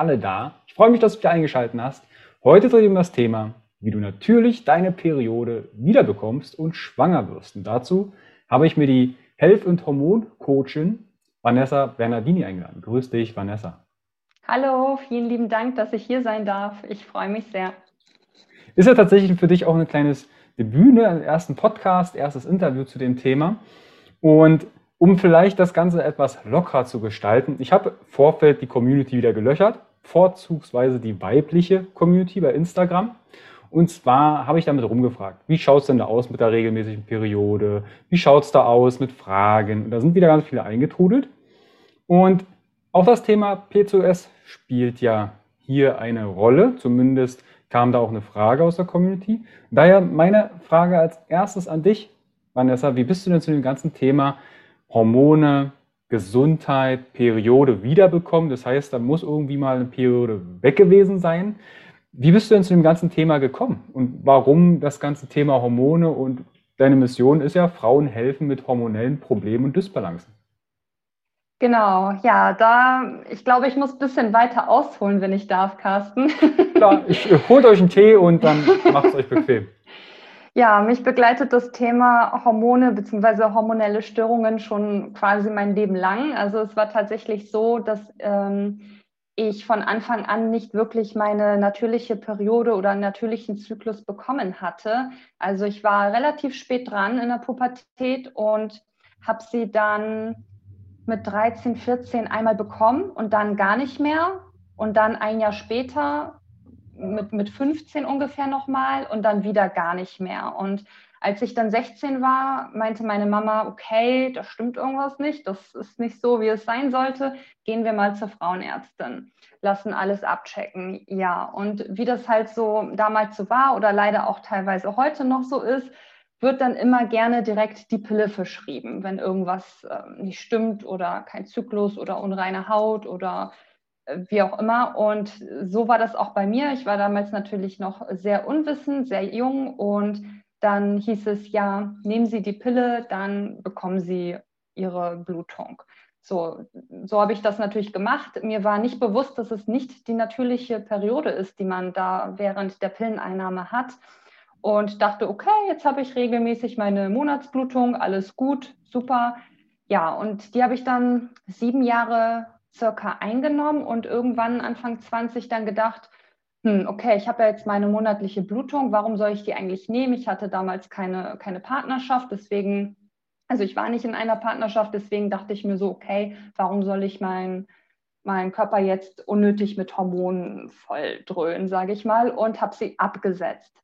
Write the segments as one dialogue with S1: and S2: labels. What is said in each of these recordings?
S1: alle da. Ich freue mich, dass du dich eingeschaltet hast. Heute dreht um das Thema, wie du natürlich deine Periode wiederbekommst und schwanger wirst. Und dazu habe ich mir die Health- und Hormon-Coachin Vanessa Bernardini eingeladen. Grüß dich, Vanessa.
S2: Hallo, vielen lieben Dank, dass ich hier sein darf. Ich freue mich sehr.
S1: Ist ja tatsächlich für dich auch ein kleines Debüt, ne? Ein ersten Podcast, erstes Interview zu dem Thema. Und um vielleicht das Ganze etwas lockerer zu gestalten, ich habe Vorfeld die Community wieder gelöchert, vorzugsweise die weibliche Community bei Instagram. Und zwar habe ich damit rumgefragt, wie schaut es denn da aus mit der regelmäßigen Periode? Wie schaut es da aus mit Fragen? Und da sind wieder ganz viele eingetrudelt. Und auch das Thema PCOS spielt ja hier eine Rolle. Zumindest kam da auch eine Frage aus der Community. Daher meine Frage als erstes an dich, Vanessa. Wie bist du denn zu dem ganzen Thema Hormone, Gesundheit, Periode wiederbekommen? Das heißt, da muss irgendwie mal eine Periode weg gewesen sein. Wie bist du denn zu dem ganzen Thema gekommen? Und warum das ganze Thema Hormone und deine Mission ist ja, Frauen helfen mit hormonellen Problemen und Dysbalancen.
S2: Genau, ja, da, ich glaube, ich muss ein bisschen weiter ausholen, wenn ich darf, Carsten.
S1: Klar, ich holt euch einen Tee und dann macht es euch bequem.
S2: Ja, mich begleitet das Thema Hormone bzw. hormonelle Störungen schon quasi mein Leben lang. Also es war tatsächlich so, dass ähm, ich von Anfang an nicht wirklich meine natürliche Periode oder natürlichen Zyklus bekommen hatte. Also ich war relativ spät dran in der Pubertät und habe sie dann mit 13, 14 einmal bekommen und dann gar nicht mehr. Und dann ein Jahr später mit, mit 15 ungefähr nochmal und dann wieder gar nicht mehr. Und als ich dann 16 war, meinte meine Mama, okay, da stimmt irgendwas nicht, das ist nicht so, wie es sein sollte, gehen wir mal zur Frauenärztin, lassen alles abchecken. Ja, und wie das halt so damals so war oder leider auch teilweise heute noch so ist, wird dann immer gerne direkt die Pille verschrieben, wenn irgendwas äh, nicht stimmt oder kein Zyklus oder unreine Haut oder wie auch immer. Und so war das auch bei mir. Ich war damals natürlich noch sehr unwissend, sehr jung und dann hieß es ja, nehmen Sie die Pille, dann bekommen Sie Ihre Blutung. So, so habe ich das natürlich gemacht. Mir war nicht bewusst, dass es nicht die natürliche Periode ist, die man da während der Pilleneinnahme hat und dachte, okay, jetzt habe ich regelmäßig meine Monatsblutung, alles gut, super. Ja, und die habe ich dann sieben Jahre circa eingenommen und irgendwann Anfang 20 dann gedacht, hm, okay, ich habe ja jetzt meine monatliche Blutung, warum soll ich die eigentlich nehmen? Ich hatte damals keine, keine Partnerschaft, deswegen, also ich war nicht in einer Partnerschaft, deswegen dachte ich mir so, okay, warum soll ich meinen meinen Körper jetzt unnötig mit Hormonen voll dröhnen, sage ich mal, und habe sie abgesetzt.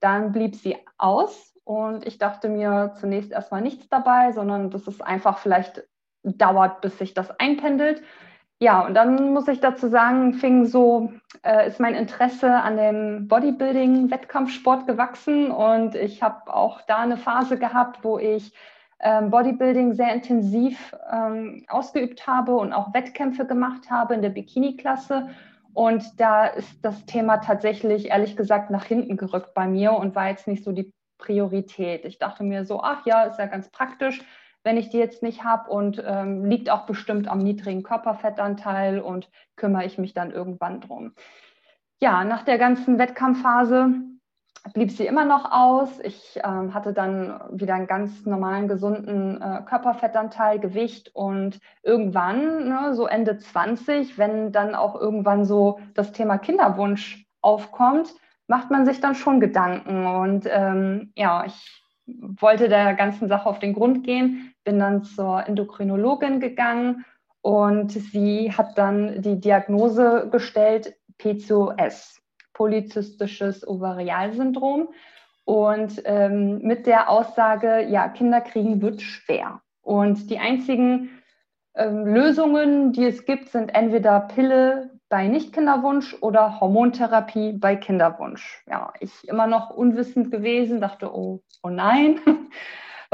S2: Dann blieb sie aus und ich dachte mir zunächst erstmal nichts dabei, sondern dass es einfach vielleicht dauert, bis sich das einpendelt. Ja, und dann muss ich dazu sagen, fing so, äh, ist mein Interesse an dem Bodybuilding, Wettkampfsport gewachsen. Und ich habe auch da eine Phase gehabt, wo ich ähm, Bodybuilding sehr intensiv ähm, ausgeübt habe und auch Wettkämpfe gemacht habe in der Bikini-Klasse. Und da ist das Thema tatsächlich, ehrlich gesagt, nach hinten gerückt bei mir und war jetzt nicht so die Priorität. Ich dachte mir so, ach ja, ist ja ganz praktisch, wenn ich die jetzt nicht habe und ähm, liegt auch bestimmt am niedrigen Körperfettanteil und kümmere ich mich dann irgendwann drum. Ja, nach der ganzen Wettkampfphase blieb sie immer noch aus. Ich ähm, hatte dann wieder einen ganz normalen, gesunden äh, Körperfettanteil, Gewicht und irgendwann, ne, so Ende 20, wenn dann auch irgendwann so das Thema Kinderwunsch aufkommt, macht man sich dann schon Gedanken. Und ähm, ja, ich wollte der ganzen Sache auf den Grund gehen, bin dann zur Endokrinologin gegangen und sie hat dann die Diagnose gestellt, PCOS polyzystisches Ovarialsyndrom und ähm, mit der Aussage, ja, Kinder kriegen wird schwer. Und die einzigen ähm, Lösungen, die es gibt, sind entweder Pille bei Nichtkinderwunsch oder Hormontherapie bei Kinderwunsch. Ja, ich immer noch unwissend gewesen, dachte, oh, oh nein,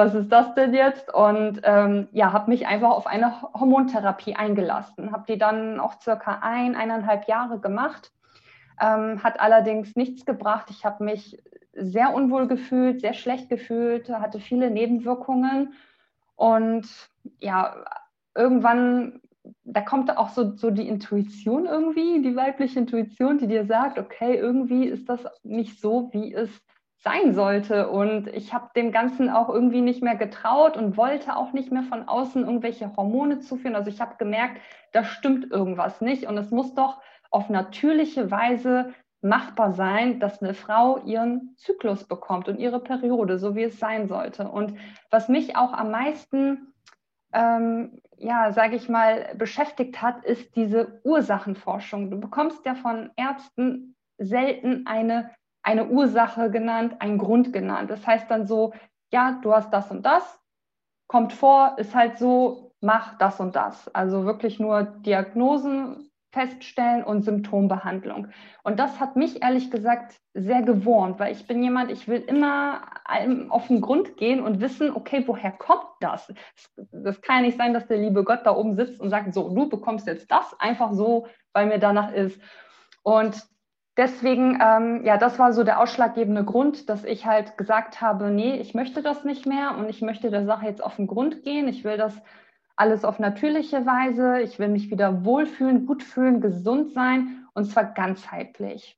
S2: was ist das denn jetzt? Und ähm, ja, habe mich einfach auf eine Hormontherapie eingelassen, habe die dann auch circa ein, eineinhalb Jahre gemacht ähm, hat allerdings nichts gebracht. Ich habe mich sehr unwohl gefühlt, sehr schlecht gefühlt, hatte viele Nebenwirkungen und ja, irgendwann, da kommt auch so, so die Intuition irgendwie, die weibliche Intuition, die dir sagt, okay, irgendwie ist das nicht so, wie es sein sollte. Und ich habe dem Ganzen auch irgendwie nicht mehr getraut und wollte auch nicht mehr von außen irgendwelche Hormone zuführen. Also ich habe gemerkt, da stimmt irgendwas nicht und es muss doch auf natürliche Weise machbar sein, dass eine Frau ihren Zyklus bekommt und ihre Periode, so wie es sein sollte. Und was mich auch am meisten, ähm, ja, sage ich mal, beschäftigt hat, ist diese Ursachenforschung. Du bekommst ja von Ärzten selten eine, eine Ursache genannt, einen Grund genannt. Das heißt dann so, ja, du hast das und das, kommt vor, ist halt so, mach das und das. Also wirklich nur Diagnosen feststellen und Symptombehandlung. Und das hat mich ehrlich gesagt sehr gewohnt, weil ich bin jemand, ich will immer auf den Grund gehen und wissen, okay, woher kommt das? Das kann ja nicht sein, dass der liebe Gott da oben sitzt und sagt, so, du bekommst jetzt das einfach so, weil mir danach ist. Und deswegen, ähm, ja, das war so der ausschlaggebende Grund, dass ich halt gesagt habe, nee, ich möchte das nicht mehr und ich möchte der Sache jetzt auf den Grund gehen. Ich will das alles auf natürliche Weise. Ich will mich wieder wohlfühlen, gut fühlen, gesund sein und zwar ganzheitlich.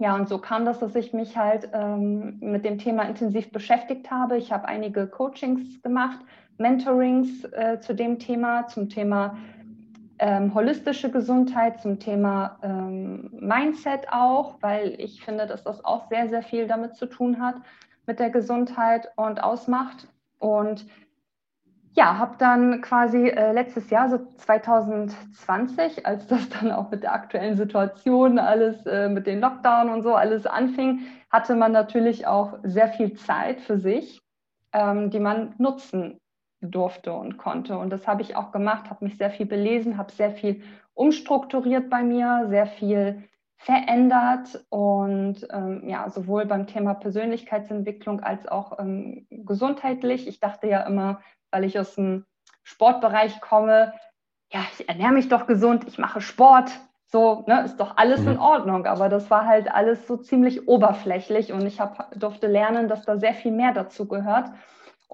S2: Ja, und so kam das, dass ich mich halt ähm, mit dem Thema intensiv beschäftigt habe. Ich habe einige Coachings gemacht, Mentorings äh, zu dem Thema, zum Thema ähm, holistische Gesundheit, zum Thema ähm, Mindset auch, weil ich finde, dass das auch sehr, sehr viel damit zu tun hat, mit der Gesundheit und ausmacht. Und ja, habe dann quasi äh, letztes Jahr, so 2020, als das dann auch mit der aktuellen Situation alles äh, mit den Lockdown und so alles anfing, hatte man natürlich auch sehr viel Zeit für sich, ähm, die man nutzen durfte und konnte. Und das habe ich auch gemacht, habe mich sehr viel belesen, habe sehr viel umstrukturiert bei mir, sehr viel verändert und ähm, ja, sowohl beim Thema Persönlichkeitsentwicklung als auch ähm, gesundheitlich. Ich dachte ja immer, weil ich aus dem Sportbereich komme, ja, ich ernähre mich doch gesund, ich mache Sport, so, ne, ist doch alles mhm. in Ordnung. Aber das war halt alles so ziemlich oberflächlich und ich hab, durfte lernen, dass da sehr viel mehr dazu gehört.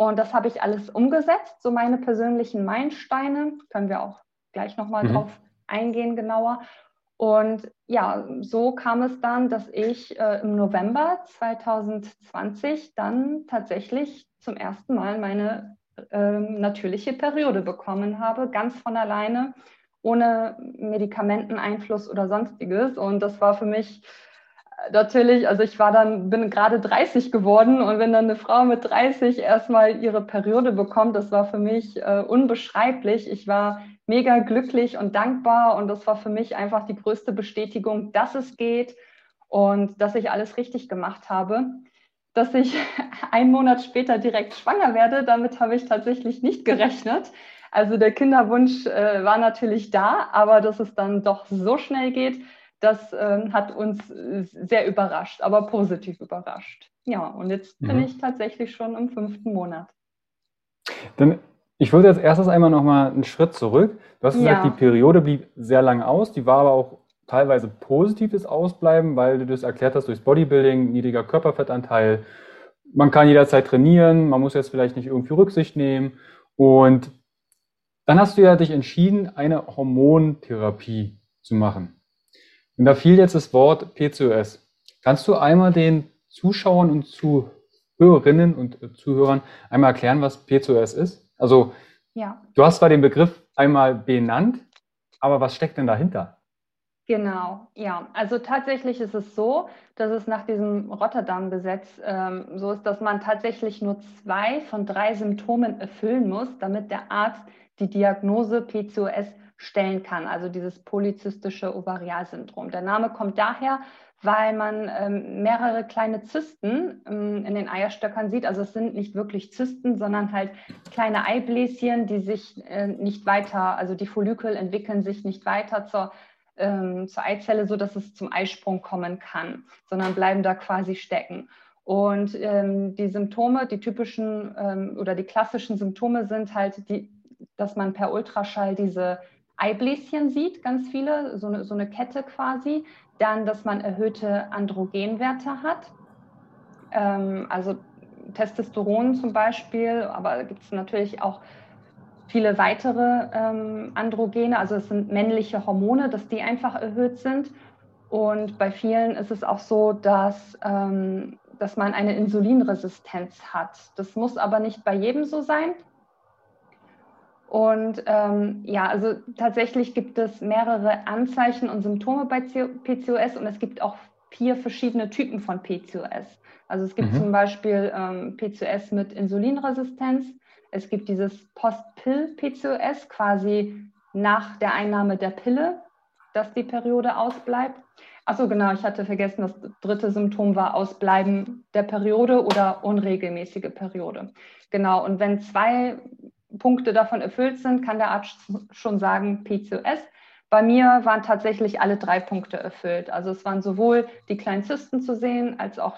S2: Und das habe ich alles umgesetzt, so meine persönlichen Meilensteine, können wir auch gleich nochmal mhm. drauf eingehen genauer. Und ja, so kam es dann, dass ich äh, im November 2020 dann tatsächlich zum ersten Mal meine ähm, natürliche Periode bekommen habe, ganz von alleine, ohne Medikamenteneinfluss oder sonstiges. Und das war für mich äh, natürlich, also ich war dann, bin gerade 30 geworden und wenn dann eine Frau mit 30 erstmal ihre Periode bekommt, das war für mich äh, unbeschreiblich. Ich war mega glücklich und dankbar und das war für mich einfach die größte Bestätigung, dass es geht und dass ich alles richtig gemacht habe dass ich einen Monat später direkt schwanger werde. Damit habe ich tatsächlich nicht gerechnet. Also der Kinderwunsch äh, war natürlich da, aber dass es dann doch so schnell geht, das äh, hat uns äh, sehr überrascht, aber positiv überrascht. Ja, und jetzt mhm. bin ich tatsächlich schon im fünften Monat.
S1: Dann, ich würde jetzt erstes einmal noch mal einen Schritt zurück. Du hast gesagt, ja. die Periode blieb sehr lang aus, die war aber auch teilweise positives Ausbleiben, weil du das erklärt hast durchs Bodybuilding, niedriger Körperfettanteil. Man kann jederzeit trainieren, man muss jetzt vielleicht nicht irgendwie Rücksicht nehmen. Und dann hast du ja dich entschieden, eine Hormontherapie zu machen. Und da fiel jetzt das Wort PCOS. Kannst du einmal den Zuschauern und Zuhörerinnen und Zuhörern einmal erklären, was PCOS ist? Also, ja. du hast zwar den Begriff einmal benannt, aber was steckt denn dahinter?
S2: Genau, ja. Also tatsächlich ist es so, dass es nach diesem Rotterdam-Gesetz ähm, so ist, dass man tatsächlich nur zwei von drei Symptomen erfüllen muss, damit der Arzt die Diagnose PCOS stellen kann, also dieses polyzystische Ovarialsyndrom. Der Name kommt daher, weil man ähm, mehrere kleine Zysten ähm, in den Eierstöckern sieht. Also es sind nicht wirklich Zysten, sondern halt kleine Eibläschen, die sich äh, nicht weiter, also die Follikel entwickeln sich nicht weiter zur, ähm, zur Eizelle, sodass es zum Eisprung kommen kann, sondern bleiben da quasi stecken. Und ähm, die Symptome, die typischen ähm, oder die klassischen Symptome sind halt, die, dass man per Ultraschall diese Eibläschen sieht, ganz viele, so eine, so eine Kette quasi. Dann, dass man erhöhte Androgenwerte hat, ähm, also Testosteron zum Beispiel, aber gibt es natürlich auch viele weitere ähm, Androgene, also es sind männliche Hormone, dass die einfach erhöht sind. Und bei vielen ist es auch so, dass, ähm, dass man eine Insulinresistenz hat. Das muss aber nicht bei jedem so sein. Und ähm, ja, also tatsächlich gibt es mehrere Anzeichen und Symptome bei PCOS und es gibt auch vier verschiedene Typen von PCOS. Also es gibt mhm. zum Beispiel ähm, PCOS mit Insulinresistenz. Es gibt dieses Post-Pill-PCOS, quasi nach der Einnahme der Pille, dass die Periode ausbleibt. Achso, genau, ich hatte vergessen, das dritte Symptom war Ausbleiben der Periode oder unregelmäßige Periode. Genau, und wenn zwei Punkte davon erfüllt sind, kann der Arzt schon sagen PCOS. Bei mir waren tatsächlich alle drei Punkte erfüllt. Also es waren sowohl die kleinen Zysten zu sehen, als auch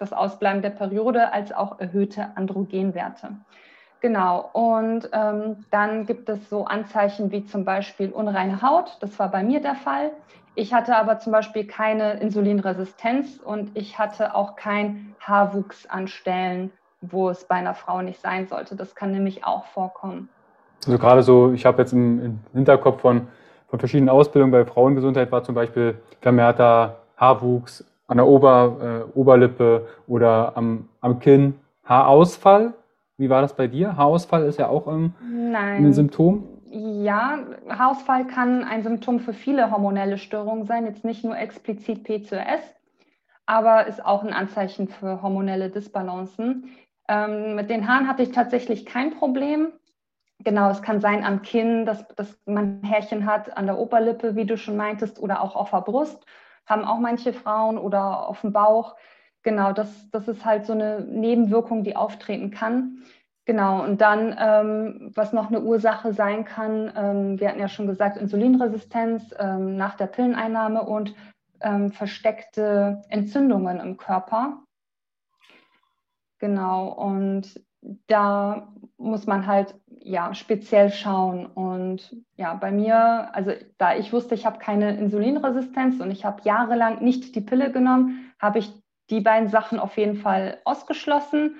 S2: das Ausbleiben der Periode, als auch erhöhte Androgenwerte. Genau, und ähm, dann gibt es so Anzeichen wie zum Beispiel unreine Haut. Das war bei mir der Fall. Ich hatte aber zum Beispiel keine Insulinresistenz und ich hatte auch kein Haarwuchs an Stellen, wo es bei einer Frau nicht sein sollte. Das kann nämlich auch vorkommen.
S1: Also gerade so, ich habe jetzt im, im, Hinterkopf von, von verschiedenen Ausbildungen bei Frauengesundheit war zum Beispiel vermehrter Haarwuchs an der Ober, äh, Oberlippe oder am, am Kinn. Haarausfall, wie war das bei dir? Haarausfall ist ja auch ähm, ein Symptom.
S2: Ja, Haarausfall kann ein Symptom für viele hormonelle Störungen sein, jetzt nicht nur explizit PCOS, aber ist auch ein Anzeichen für hormonelle Disbalancen. Ähm, mit den Haaren hatte ich tatsächlich kein Problem. Genau, es kann sein am Kinn, dass, dass man Härchen hat, an der Oberlippe, wie du schon meintest, oder auch auf der Brust, haben auch manche Frauen oder auf dem Bauch. Genau, das, das ist halt so eine Nebenwirkung, die auftreten kann. Genau, und dann, ähm, was noch eine Ursache sein kann, ähm, wir hatten ja schon gesagt, Insulinresistenz ähm, nach der Pilleneinnahme und ähm, versteckte Entzündungen im Körper. Genau, und da muss man halt ja speziell schauen. Und ja, bei mir, also da ich wusste, ich habe keine Insulinresistenz und ich habe jahrelang nicht die Pille genommen, habe ich die beiden Sachen auf jeden Fall ausgeschlossen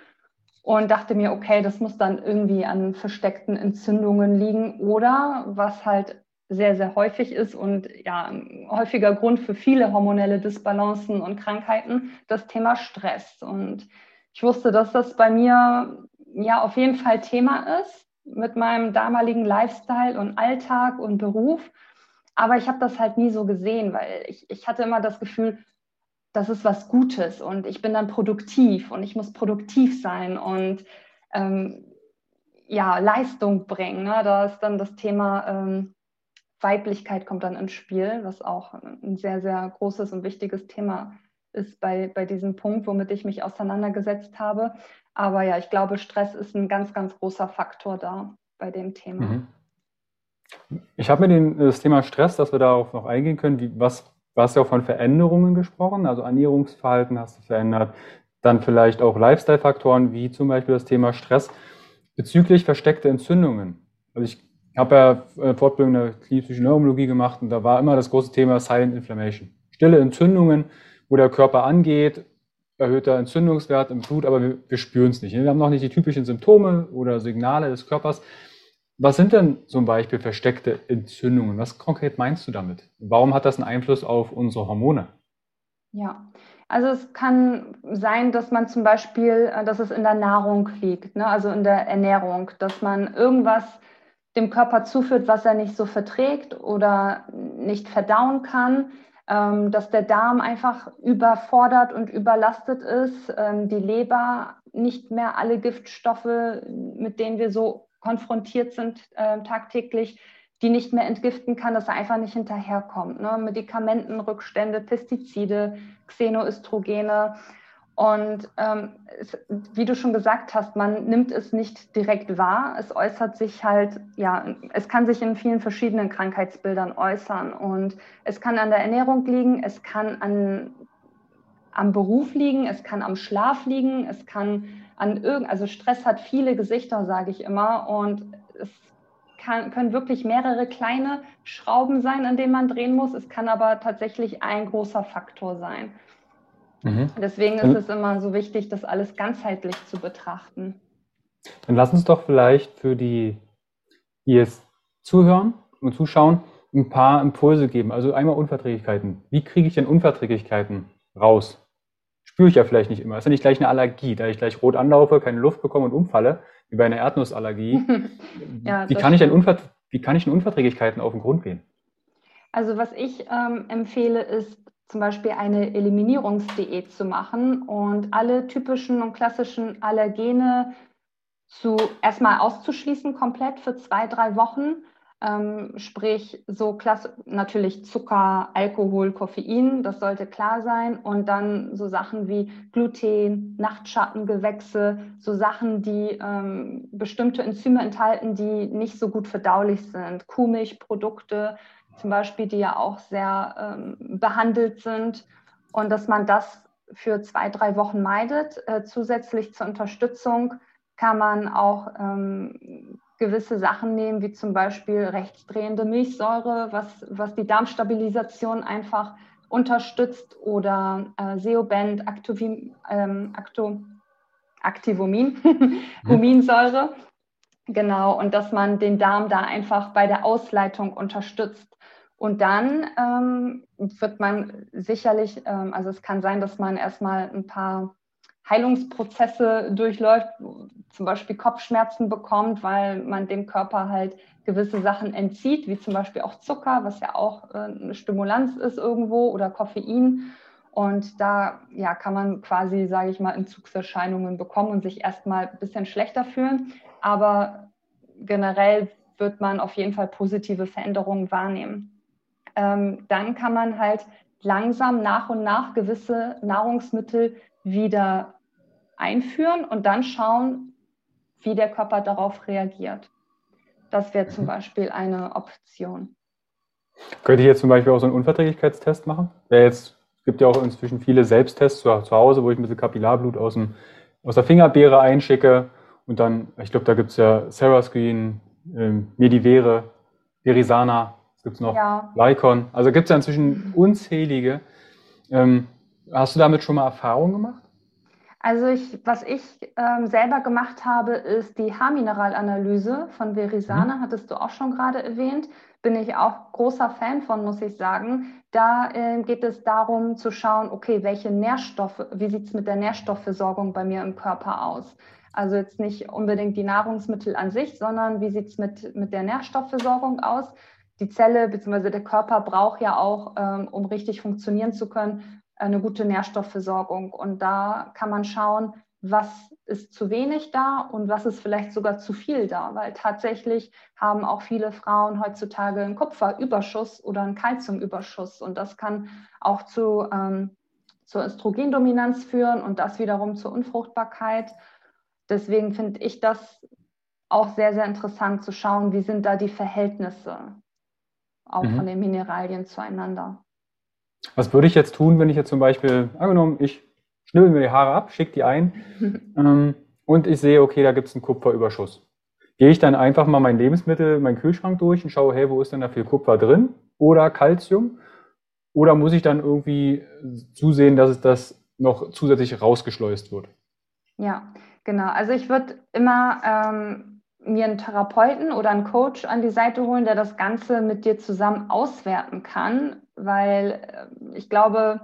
S2: und dachte mir, okay, das muss dann irgendwie an versteckten Entzündungen liegen oder was halt sehr, sehr häufig ist und ja, ein häufiger Grund für viele hormonelle Disbalancen und Krankheiten, das Thema Stress. Und ich wusste, dass das bei mir ja auf jeden Fall Thema ist mit meinem damaligen Lifestyle und Alltag und Beruf. Aber ich habe das halt nie so gesehen, weil ich, ich hatte immer das Gefühl, das ist was Gutes und ich bin dann produktiv und ich muss produktiv sein und ähm, ja, Leistung bringen. Ne? Da ist dann das Thema ähm, Weiblichkeit kommt dann ins Spiel, was auch ein sehr, sehr großes und wichtiges Thema ist bei, bei diesem Punkt, womit ich mich auseinandergesetzt habe. Aber ja, ich glaube, Stress ist ein ganz, ganz großer Faktor da bei dem Thema. Mhm.
S1: Ich habe mir den, das Thema Stress, dass wir darauf noch eingehen können, wie, was, du ja auch von Veränderungen gesprochen, also Ernährungsverhalten hast du verändert, dann vielleicht auch Lifestyle-Faktoren wie zum Beispiel das Thema Stress bezüglich versteckter Entzündungen. Also ich habe ja äh, Fortbildung in der klinischen Neurologie gemacht und da war immer das große Thema Silent Inflammation. Stille Entzündungen, wo der Körper angeht, erhöhter Entzündungswert im Blut, aber wir, wir spüren es nicht. Wir haben noch nicht die typischen Symptome oder Signale des Körpers. Was sind denn zum Beispiel versteckte Entzündungen? Was konkret meinst du damit? Warum hat das einen Einfluss auf unsere Hormone?
S2: Ja, also es kann sein, dass man zum Beispiel, äh, dass es in der Nahrung liegt, ne? also in der Ernährung, dass man irgendwas dem Körper zuführt, was er nicht so verträgt oder nicht verdauen kann, dass der Darm einfach überfordert und überlastet ist, ähm, die Leber nicht mehr alle Giftstoffe, mit denen wir so konfrontiert sind äh, tagtäglich, die nicht mehr entgiften kann, dass er einfach nicht hinterherkommt. Ne? Medikamentenrückstände, Pestizide, Xenoöstrogene. Und ähm, es, wie du schon gesagt hast, man nimmt es nicht direkt wahr. Es äußert sich halt, ja, es kann sich in vielen verschiedenen Krankheitsbildern äußern. Und es kann an der Ernährung liegen, es kann an, am Beruf liegen, es kann am Schlaf liegen, es kann an irgend, also Stress hat viele Gesichter, sage ich immer. Und es kann, können wirklich mehrere kleine Schrauben sein, an denen man drehen muss. Es kann aber tatsächlich ein großer Faktor sein. Mhm. Deswegen ist es immer so wichtig, das alles ganzheitlich zu betrachten.
S1: Dann lass uns doch vielleicht für die, die jetzt zuhören und zuschauen, ein paar Impulse geben. Also einmal Unverträglichkeiten. Wie kriege ich denn Unverträglichkeiten raus? Spüre ich ja vielleicht nicht immer. Das ist ja nicht gleich eine Allergie, da ich gleich rot anlaufe, keine Luft bekomme und umfalle, wie bei einer Erdnussallergie. ja, wie, kann ich denn wie kann ich denn Unverträglichkeiten auf den Grund gehen?
S2: Also was ich ähm, empfehle, ist zum Beispiel eine Eliminierungsdiät zu machen und alle typischen und klassischen Allergene zu erstmal auszuschließen komplett für zwei, drei Wochen. Ähm, sprich, so klasse, natürlich Zucker, Alkohol, Koffein, das sollte klar sein. Und dann so Sachen wie Gluten, Nachtschattengewächse, so Sachen, die ähm, bestimmte Enzyme enthalten, die nicht so gut verdaulich sind. Kuhmilchprodukte, zum Beispiel, die ja auch sehr ähm, behandelt sind und dass man das für zwei, drei Wochen meidet. Äh, zusätzlich zur Unterstützung kann man auch ähm, gewisse Sachen nehmen, wie zum Beispiel rechtsdrehende Milchsäure, was, was die Darmstabilisation einfach unterstützt oder äh, Seobend, Actovim, ähm, Acto, Activomin, Huminsäure. Genau, und dass man den Darm da einfach bei der Ausleitung unterstützt. Und dann ähm, wird man sicherlich, ähm, also es kann sein, dass man erstmal ein paar Heilungsprozesse durchläuft, zum Beispiel Kopfschmerzen bekommt, weil man dem Körper halt gewisse Sachen entzieht, wie zum Beispiel auch Zucker, was ja auch äh, eine Stimulanz ist irgendwo, oder Koffein. Und da ja, kann man quasi, sage ich mal, Entzugserscheinungen bekommen und sich erstmal ein bisschen schlechter fühlen. Aber generell wird man auf jeden Fall positive Veränderungen wahrnehmen ähm, dann kann man halt langsam nach und nach gewisse Nahrungsmittel wieder einführen und dann schauen, wie der Körper darauf reagiert. Das wäre zum mhm. Beispiel eine Option.
S1: Könnte ich jetzt zum Beispiel auch so einen Unverträglichkeitstest machen? Wäre jetzt, es gibt ja auch inzwischen viele Selbsttests zu, zu Hause, wo ich ein bisschen Kapillarblut aus, dem, aus der Fingerbeere einschicke und dann, ich glaube, da gibt es ja Sarah Screen, ähm, Medivere, Verisana, es gibt noch ja. Lycon. Also gibt es ja inzwischen unzählige. Ähm, hast du damit schon mal Erfahrung gemacht?
S2: Also ich, was ich ähm, selber gemacht habe, ist die Haarmineralanalyse von Verisana, mhm. hattest du auch schon gerade erwähnt. Bin ich auch großer Fan von, muss ich sagen. Da äh, geht es darum zu schauen, okay, welche Nährstoffe, wie sieht es mit der Nährstoffversorgung bei mir im Körper aus? Also jetzt nicht unbedingt die Nahrungsmittel an sich, sondern wie sieht es mit, mit der Nährstoffversorgung aus? Die Zelle bzw. der Körper braucht ja auch, ähm, um richtig funktionieren zu können, eine gute Nährstoffversorgung. Und da kann man schauen, was ist zu wenig da und was ist vielleicht sogar zu viel da, weil tatsächlich haben auch viele Frauen heutzutage einen Kupferüberschuss oder einen Kalziumüberschuss und das kann auch zu, ähm, zur Östrogendominanz führen und das wiederum zur Unfruchtbarkeit. Deswegen finde ich das auch sehr, sehr interessant zu schauen, wie sind da die Verhältnisse auch mhm. von den Mineralien zueinander.
S1: Was würde ich jetzt tun, wenn ich jetzt zum Beispiel, angenommen, ich schnibbel mir die Haare ab, schicke die ein ähm, und ich sehe, okay, da gibt es einen Kupferüberschuss. gehe ich dann einfach mal mein Lebensmittel, meinen Kühlschrank durch und schaue, hey, wo ist denn da viel Kupfer drin oder Calcium? Oder muss ich dann irgendwie zusehen, dass es das noch zusätzlich rausgeschleust wird?
S2: Ja, genau. Also ich würde immer ähm, mir einen Therapeuten oder einen Coach an die Seite holen, der das Ganze mit dir zusammen auswerten kann, weil äh, ich glaube,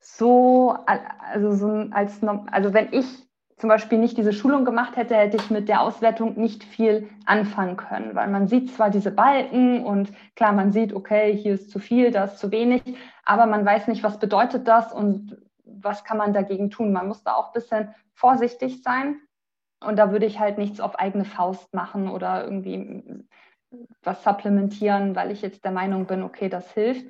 S2: so, also so als, also wenn ich zum Beispiel nicht diese Schulung gemacht hätte, hätte ich mit der Auswertung nicht viel anfangen können, weil man sieht zwar diese Balken und klar, man sieht, okay, hier ist zu viel, da ist zu wenig, aber man weiß nicht, was bedeutet das und was kann man dagegen tun. Man muss da auch ein bisschen vorsichtig sein und da würde ich halt nichts auf eigene Faust machen oder irgendwie was supplementieren, weil ich jetzt der Meinung bin, okay, das hilft.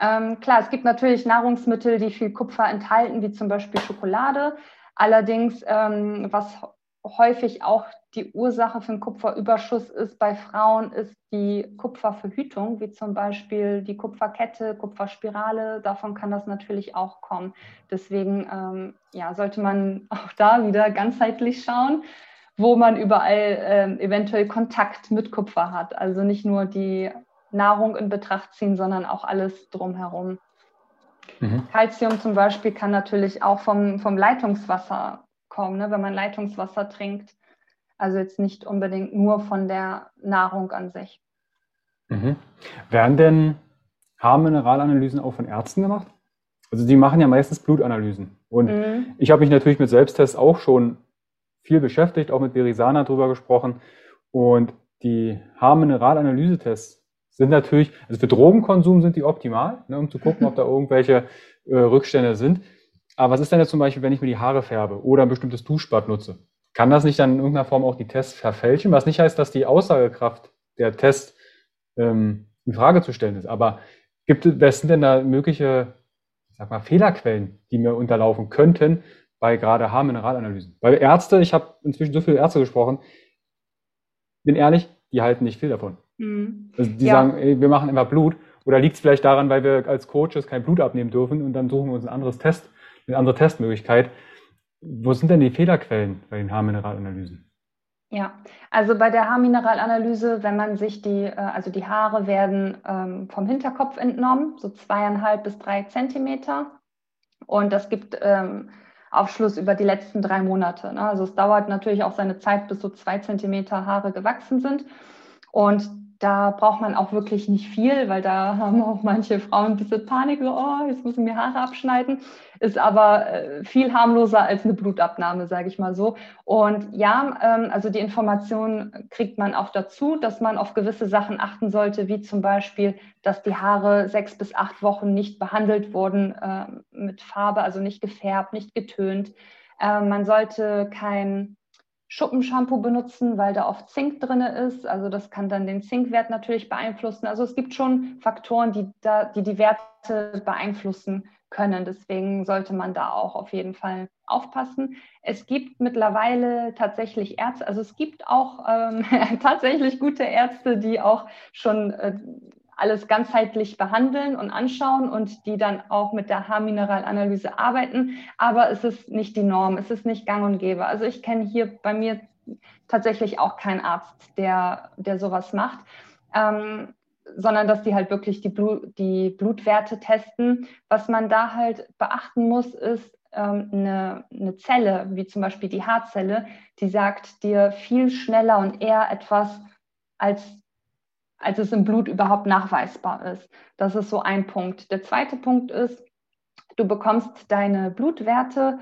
S2: Ähm, klar, es gibt natürlich Nahrungsmittel, die viel Kupfer enthalten, wie zum Beispiel Schokolade. Allerdings, ähm, was häufig auch die Ursache für einen Kupferüberschuss ist bei Frauen, ist die Kupferverhütung, wie zum Beispiel die Kupferkette, Kupferspirale. Davon kann das natürlich auch kommen. Deswegen ähm, ja, sollte man auch da wieder ganzheitlich schauen, wo man überall ähm, eventuell Kontakt mit Kupfer hat. Also nicht nur die Nahrung in Betracht ziehen, sondern auch alles drumherum. Mhm. Calcium zum Beispiel kann natürlich auch vom, vom Leitungswasser kommen, ne, wenn man Leitungswasser trinkt. Also jetzt nicht unbedingt nur von der Nahrung an sich.
S1: Mhm. Werden denn Haarmineralanalysen auch von Ärzten gemacht? Also die machen ja meistens Blutanalysen. Und mhm. ich habe mich natürlich mit Selbsttests auch schon viel beschäftigt, auch mit Verisana drüber gesprochen. Und die Haarmineralanalysetests sind natürlich, also für Drogenkonsum sind die optimal, ne, um zu gucken, ob da irgendwelche äh, Rückstände sind. Aber was ist denn jetzt zum Beispiel, wenn ich mir die Haare färbe oder ein bestimmtes Duschbad nutze? Kann das nicht dann in irgendeiner Form auch die Tests verfälschen? Was nicht heißt, dass die Aussagekraft der Tests ähm, in Frage zu stellen ist. Aber gibt es, was sind denn da mögliche, sag mal, Fehlerquellen, die mir unterlaufen könnten bei gerade Haarmineralanalysen? Weil Ärzte, ich habe inzwischen so viele Ärzte gesprochen, bin ehrlich, die halten nicht viel davon. Mhm. Also die ja. sagen, ey, wir machen immer Blut. Oder liegt es vielleicht daran, weil wir als Coaches kein Blut abnehmen dürfen und dann suchen wir uns ein anderes Test, eine andere Testmöglichkeit. Wo sind denn die Fehlerquellen bei den Haarmineralanalysen?
S2: Ja, also bei der Haarmineralanalyse, wenn man sich die, äh, also die Haare werden ähm, vom Hinterkopf entnommen, so zweieinhalb bis drei Zentimeter. Und das gibt ähm, Aufschluss über die letzten drei Monate. Ne? Also es dauert natürlich auch seine Zeit, bis so zwei Zentimeter Haare gewachsen sind. Und da braucht man auch wirklich nicht viel, weil da haben auch manche Frauen ein bisschen Panik, so, oh, jetzt müssen wir Haare abschneiden. Ist aber äh, viel harmloser als eine Blutabnahme, sage ich mal so. Und ja, ähm, also die Information kriegt man auch dazu, dass man auf gewisse Sachen achten sollte, wie zum Beispiel, dass die Haare sechs bis acht Wochen nicht behandelt wurden äh, mit Farbe, also nicht gefärbt, nicht getönt. Äh, man sollte kein Schuppenshampoo benutzen, weil da oft Zink drin ist. Also das kann dann den Zinkwert natürlich beeinflussen. Also es gibt schon Faktoren, die da, die, die Werte beeinflussen können. Deswegen sollte man da auch auf jeden Fall aufpassen. Es gibt mittlerweile tatsächlich Ärzte, also es gibt auch ähm, tatsächlich gute Ärzte, die auch schon äh, alles ganzheitlich behandeln und anschauen und die dann auch mit der Haarmineralanalyse arbeiten. Aber es ist nicht die Norm, es ist nicht gang und gäbe. Also ich kenne hier bei mir tatsächlich auch keinen Arzt, der, der sowas macht. Ähm, sondern dass die halt wirklich die, Blut, die Blutwerte testen. Was man da halt beachten muss, ist ähm, eine, eine Zelle, wie zum Beispiel die Haarzelle, die sagt dir viel schneller und eher etwas, als als es im Blut überhaupt nachweisbar ist. Das ist so ein Punkt. Der zweite Punkt ist, du bekommst deine Blutwerte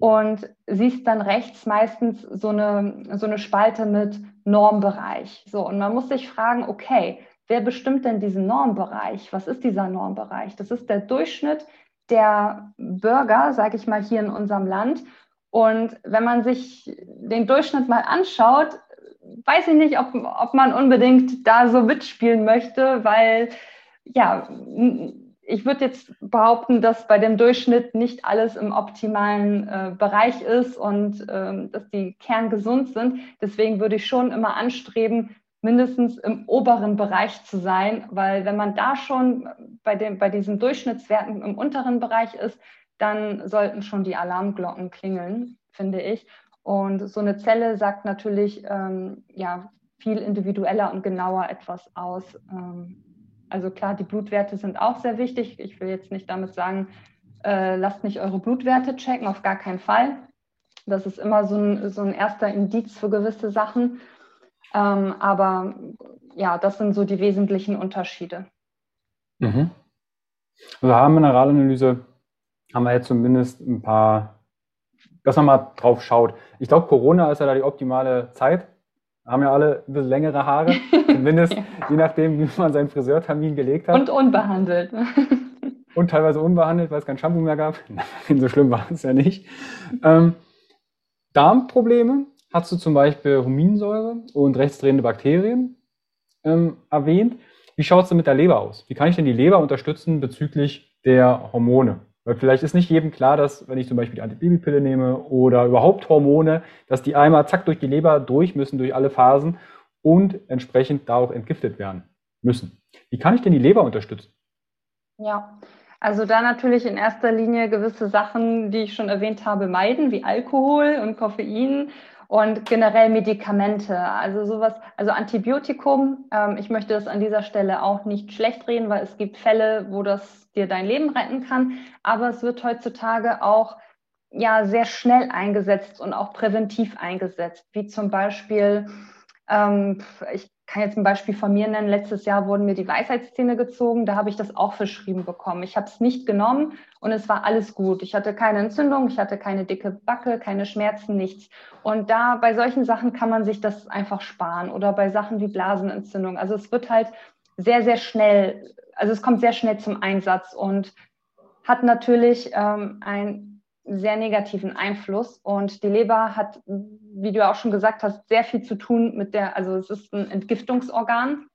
S2: und siehst dann rechts meistens so eine, so eine Spalte mit Normbereich. So, und man muss sich fragen, okay, wer bestimmt denn diesen Normbereich? Was ist dieser Normbereich? Das ist der Durchschnitt der Bürger, sage ich mal, hier in unserem Land. Und wenn man sich den Durchschnitt mal anschaut, weiß ich nicht, ob, ob man unbedingt da so mitspielen möchte, weil ja, ich würde jetzt behaupten, dass bei dem Durchschnitt nicht alles im optimalen äh, Bereich ist und ähm, dass die kerngesund sind. Deswegen würde ich schon immer anstreben, mindestens im oberen Bereich zu sein, weil wenn man da schon bei, dem, bei diesen Durchschnittswerten im unteren Bereich ist, dann sollten schon die Alarmglocken klingeln, finde ich. Und so eine Zelle sagt natürlich, ähm, ja, viel individueller und genauer etwas aus. Ähm, also klar, die Blutwerte sind auch sehr wichtig. Ich will jetzt nicht damit sagen, äh, lasst nicht eure Blutwerte checken, auf gar keinen Fall. Das ist immer so ein, so ein erster Indiz für gewisse Sachen. Ähm, aber ja, das sind so die wesentlichen Unterschiede.
S1: Mhm. Also Haarmineralanalyse haben wir jetzt zumindest ein paar, dass man mal drauf schaut. Ich glaube, Corona ist ja da die optimale Zeit. Haben ja alle ein bisschen längere Haare, zumindest ja. je nachdem, wie man seinen Friseurtermin gelegt hat.
S2: Und unbehandelt.
S1: Und teilweise unbehandelt, weil es kein Shampoo mehr gab. Nein, so schlimm war es ja nicht. Ähm, Darmprobleme hast du zum Beispiel Huminsäure und rechtsdrehende Bakterien ähm, erwähnt. Wie schaut es denn mit der Leber aus? Wie kann ich denn die Leber unterstützen bezüglich der Hormone? Weil vielleicht ist nicht jedem klar, dass wenn ich zum Beispiel die Antibabypille nehme oder überhaupt Hormone, dass die einmal zack durch die Leber durch müssen, durch alle Phasen und entsprechend da auch entgiftet werden müssen. Wie kann ich denn die Leber unterstützen?
S2: Ja, also da natürlich in erster Linie gewisse Sachen, die ich schon erwähnt habe, meiden, wie Alkohol und Koffein und generell Medikamente. Also sowas, also Antibiotikum. Ähm, ich möchte das an dieser Stelle auch nicht schlecht reden, weil es gibt Fälle, wo das dir dein Leben retten kann. Aber es wird heutzutage auch ja sehr schnell eingesetzt und auch präventiv eingesetzt, wie zum Beispiel ähm, ich kann jetzt ein Beispiel von mir nennen. Letztes Jahr wurden mir die Weisheitszähne gezogen. Da habe ich das auch verschrieben bekommen. Ich habe es nicht genommen und es war alles gut. Ich hatte keine Entzündung, ich hatte keine dicke Backe, keine Schmerzen, nichts. Und da bei solchen Sachen kann man sich das einfach sparen oder bei Sachen wie Blasenentzündung. Also es wird halt sehr, sehr schnell, also es kommt sehr schnell zum Einsatz und hat natürlich ähm, ein sehr negativen Einfluss. Und die Leber hat, wie du auch schon gesagt hast, sehr viel zu tun mit der, also es ist ein Entgiftungsorgan.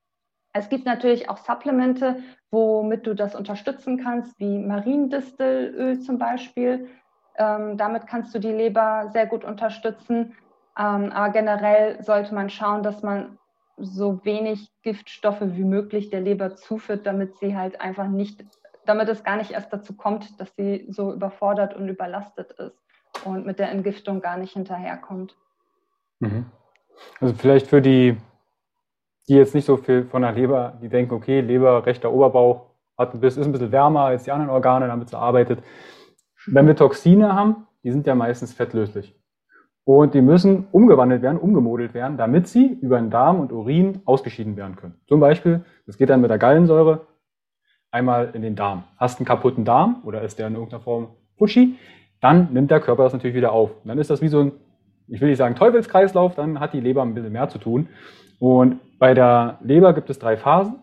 S2: Es gibt natürlich auch Supplemente, womit du das unterstützen kannst, wie Mariendistelöl zum Beispiel. Ähm, damit kannst du die Leber sehr gut unterstützen. Ähm, aber generell sollte man schauen, dass man so wenig Giftstoffe wie möglich der Leber zuführt, damit sie halt einfach nicht damit es gar nicht erst dazu kommt, dass sie so überfordert und überlastet ist und mit der Entgiftung gar nicht hinterherkommt.
S1: Mhm. Also vielleicht für die, die jetzt nicht so viel von der Leber, die denken, okay, Leber, rechter Oberbauch hat ein bisschen, ist ein bisschen wärmer als die anderen Organe, damit sie arbeitet. Wenn wir Toxine haben, die sind ja meistens fettlöslich. Und die müssen umgewandelt werden, umgemodelt werden, damit sie über den Darm und Urin ausgeschieden werden können. Zum Beispiel, das geht dann mit der Gallensäure, einmal in den Darm. Hast einen kaputten Darm oder ist der in irgendeiner Form pushy, dann nimmt der Körper das natürlich wieder auf. dann ist das wie so ein, ich will nicht sagen Teufelskreislauf, dann hat die Leber ein bisschen mehr zu tun. Und bei der Leber gibt es drei Phasen.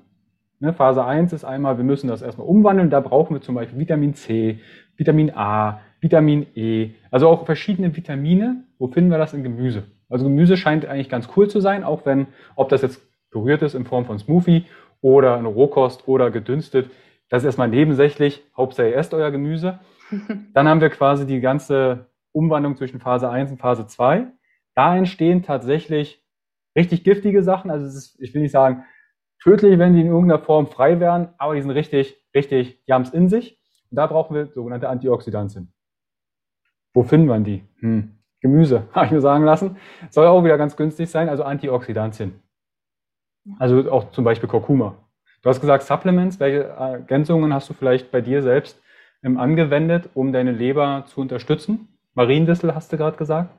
S1: Ne, Phase 1 ist einmal, wir müssen das erstmal umwandeln. Da brauchen wir zum Beispiel Vitamin C, Vitamin A, Vitamin E, also auch verschiedene Vitamine. Wo finden wir das in Gemüse? Also Gemüse scheint eigentlich ganz cool zu sein, auch wenn, ob das jetzt berührt ist in Form von Smoothie oder eine Rohkost oder gedünstet. Das ist erstmal nebensächlich. Hauptsache esst euer Gemüse. Dann haben wir quasi die ganze Umwandlung zwischen Phase 1 und Phase 2. Da entstehen tatsächlich richtig giftige Sachen. Also ist, ich will nicht sagen tödlich, wenn die in irgendeiner Form frei wären, aber die sind richtig, richtig, die haben es in sich. Und da brauchen wir sogenannte Antioxidantien. Wo finden wir die? Hm. Gemüse, habe ich mir sagen lassen. Soll auch wieder ganz günstig sein, also Antioxidantien. Also auch zum Beispiel Kurkuma. Du hast gesagt Supplements. Welche Ergänzungen hast du vielleicht bei dir selbst ähm, angewendet, um deine Leber zu unterstützen? Mariendistel hast du gerade gesagt.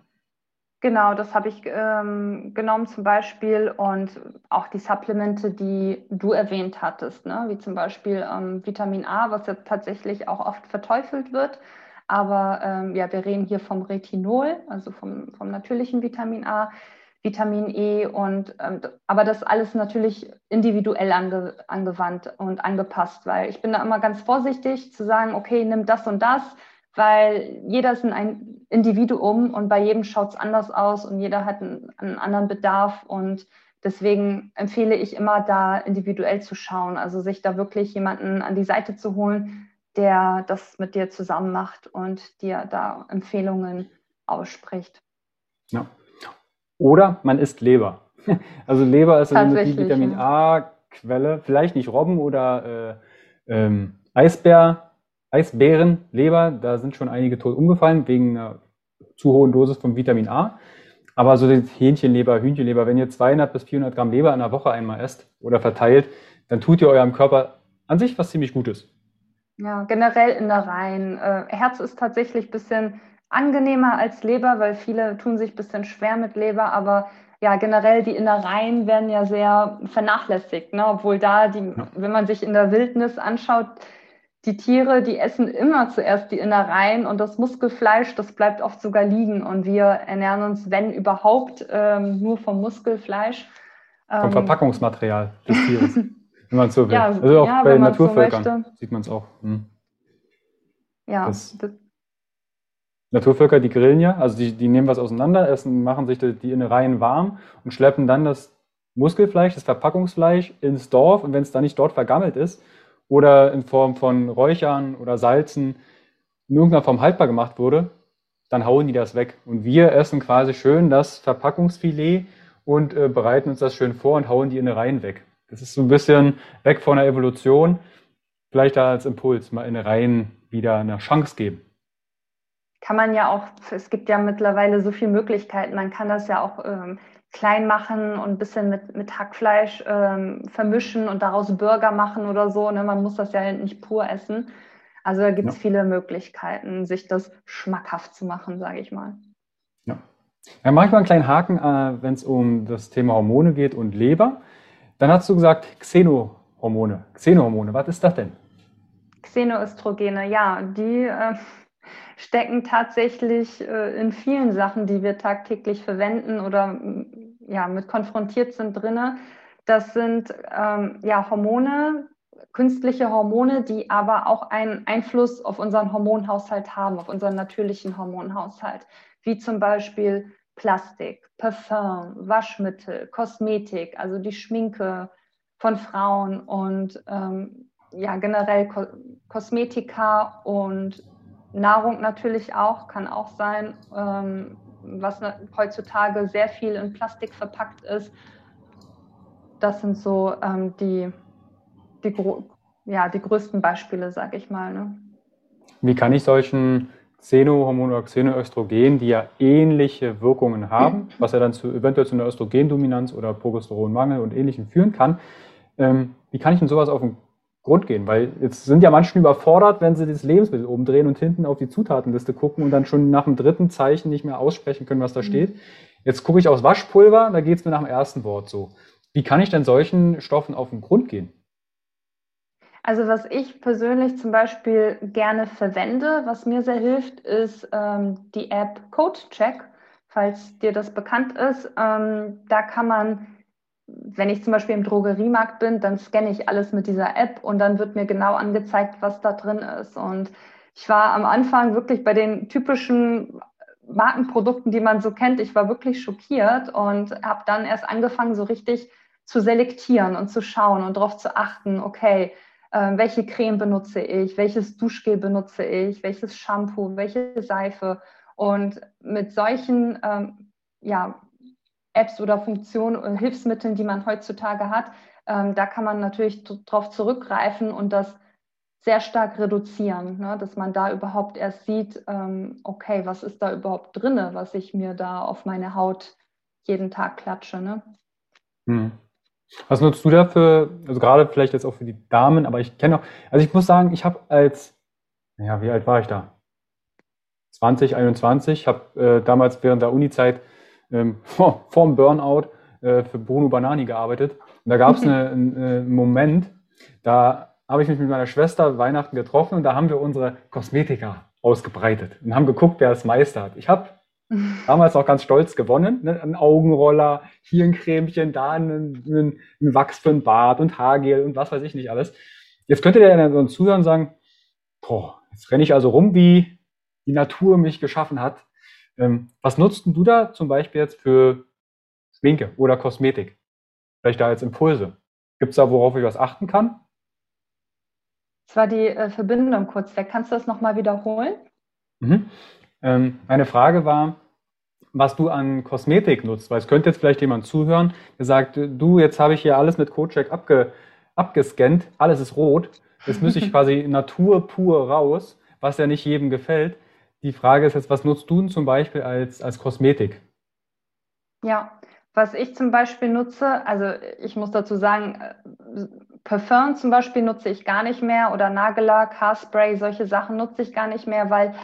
S2: Genau, das habe ich ähm, genommen zum Beispiel und auch die Supplemente, die du erwähnt hattest, ne? wie zum Beispiel ähm, Vitamin A, was ja tatsächlich auch oft verteufelt wird. Aber ähm, ja, wir reden hier vom Retinol, also vom, vom natürlichen Vitamin A. Vitamin E und ähm, aber das alles natürlich individuell ange, angewandt und angepasst, weil ich bin da immer ganz vorsichtig zu sagen, okay, nimm das und das, weil jeder ist ein Individuum und bei jedem schaut es anders aus und jeder hat einen, einen anderen Bedarf und deswegen empfehle ich immer da individuell zu schauen, also sich da wirklich jemanden an die Seite zu holen, der das mit dir zusammen macht und dir da Empfehlungen ausspricht.
S1: Ja. Oder man isst Leber. Also Leber ist also die Vitamin A-Quelle. Vielleicht nicht Robben oder äh, ähm, Eisbär, Eisbärenleber. Da sind schon einige tot umgefallen wegen einer zu hohen Dosis von Vitamin A. Aber so die Hähnchenleber, Hühnchenleber, wenn ihr 200 bis 400 Gramm Leber in der Woche einmal esst oder verteilt, dann tut ihr eurem Körper an sich was ziemlich Gutes.
S2: Ja, generell Innereien. Äh, Herz ist tatsächlich ein bisschen angenehmer als Leber, weil viele tun sich ein bisschen schwer mit Leber, aber ja, generell die Innereien werden ja sehr vernachlässigt, ne? obwohl da, die, wenn man sich in der Wildnis anschaut, die Tiere, die essen immer zuerst die Innereien und das Muskelfleisch, das bleibt oft sogar liegen und wir ernähren uns, wenn überhaupt, ähm, nur vom Muskelfleisch.
S1: Vom ähm, Verpackungsmaterial des Tieres, wenn man so will. Ja, also auch ja, bei Naturvölkern so sieht man es auch. Hm. Ja, das, das Naturvölker, die grillen ja, also die, die nehmen was auseinander, essen, machen sich die, die Innereien warm und schleppen dann das Muskelfleisch, das Verpackungsfleisch ins Dorf und wenn es dann nicht dort vergammelt ist oder in Form von Räuchern oder Salzen in irgendeiner Form haltbar gemacht wurde, dann hauen die das weg. Und wir essen quasi schön das Verpackungsfilet und äh, bereiten uns das schön vor und hauen die Innereien weg. Das ist so ein bisschen weg von der Evolution. Vielleicht da als Impuls mal Innereien wieder eine Chance geben
S2: kann man ja auch, es gibt ja mittlerweile so viele Möglichkeiten, man kann das ja auch ähm, klein machen und ein bisschen mit, mit Hackfleisch ähm, vermischen und daraus Burger machen oder so. Ne? Man muss das ja nicht pur essen. Also da gibt es ja. viele Möglichkeiten, sich das schmackhaft zu machen, sage ich mal.
S1: Ja. Ja, mache ich mal einen kleinen Haken, äh, wenn es um das Thema Hormone geht und Leber. Dann hast du gesagt Xenohormone. Xenohormone, was ist das denn?
S2: Xenoöstrogene, ja, die äh, stecken tatsächlich äh, in vielen Sachen, die wir tagtäglich verwenden oder ja, mit konfrontiert sind drinne. Das sind ähm, ja Hormone, künstliche Hormone, die aber auch einen Einfluss auf unseren Hormonhaushalt haben, auf unseren natürlichen Hormonhaushalt, wie zum Beispiel Plastik, Parfum, Waschmittel, Kosmetik, also die Schminke von Frauen und ähm, ja generell Ko Kosmetika und Nahrung natürlich auch, kann auch sein, ähm, was heutzutage sehr viel in Plastik verpackt ist. Das sind so ähm, die, die, ja, die größten Beispiele, sage ich mal. Ne?
S1: Wie kann ich solchen Xenohormonen oder Xenoöstrogen, die ja ähnliche Wirkungen haben, was ja dann zu, eventuell zu einer Östrogendominanz oder Progesteronmangel und Ähnlichem führen kann, ähm, wie kann ich denn sowas auf den Grund gehen, weil jetzt sind ja manche überfordert, wenn sie das Lebensmittel umdrehen und hinten auf die Zutatenliste gucken und dann schon nach dem dritten Zeichen nicht mehr aussprechen können, was da mhm. steht. Jetzt gucke ich aufs Waschpulver, da geht es mir nach dem ersten Wort so. Wie kann ich denn solchen Stoffen auf den Grund gehen?
S2: Also was ich persönlich zum Beispiel gerne verwende, was mir sehr hilft, ist ähm, die App CodeCheck, falls dir das bekannt ist. Ähm, da kann man wenn ich zum Beispiel im Drogeriemarkt bin, dann scanne ich alles mit dieser App und dann wird mir genau angezeigt, was da drin ist. Und ich war am Anfang wirklich bei den typischen Markenprodukten, die man so kennt, ich war wirklich schockiert und habe dann erst angefangen, so richtig zu selektieren und zu schauen und darauf zu achten, okay, äh, welche Creme benutze ich, welches Duschgel benutze ich, welches Shampoo, welche Seife. Und mit solchen ähm, ja, Apps oder Funktionen und Hilfsmitteln, die man heutzutage hat, ähm, da kann man natürlich darauf zurückgreifen und das sehr stark reduzieren, ne? dass man da überhaupt erst sieht, ähm, okay, was ist da überhaupt drin, was ich mir da auf meine Haut jeden Tag klatsche. Ne?
S1: Hm. Was nutzt du dafür, also gerade vielleicht jetzt auch für die Damen, aber ich kenne auch, also ich muss sagen, ich habe als, ja, wie alt war ich da? 20, 21, habe äh, damals während der Uni-Zeit ähm, vor, dem Burnout äh, für Bruno Banani gearbeitet. Und da gab es einen, einen Moment, da habe ich mich mit meiner Schwester Weihnachten getroffen und da haben wir unsere Kosmetika ausgebreitet und haben geguckt, wer das Meister hat. Ich habe damals auch ganz stolz gewonnen. Ne? Ein Augenroller, hier ein Cremchen, da ein, ein, ein, Wachs für ein Bart und Haargel und was weiß ich nicht alles. Jetzt könnte der dann so zuhören und sagen, boah, jetzt renne ich also rum, wie die Natur mich geschaffen hat. Ähm, was nutzt du da zum Beispiel jetzt für Schminke oder Kosmetik? Vielleicht da als Impulse. Gibt es da, worauf ich was achten kann?
S2: Das war die äh, Verbindung kurz weg. Kannst du das nochmal wiederholen?
S1: Mhm. Ähm, meine Frage war, was du an Kosmetik nutzt, weil es könnte jetzt vielleicht jemand zuhören, der sagt, du, jetzt habe ich hier alles mit CodeCheck abge, abgescannt, alles ist rot, jetzt müsste ich quasi Natur pur raus, was ja nicht jedem gefällt. Die Frage ist jetzt, was nutzt du denn zum Beispiel als, als Kosmetik?
S2: Ja, was ich zum Beispiel nutze, also ich muss dazu sagen, äh, Parfum zum Beispiel nutze ich gar nicht mehr oder Nagellack, Haarspray, solche Sachen nutze ich gar nicht mehr, weil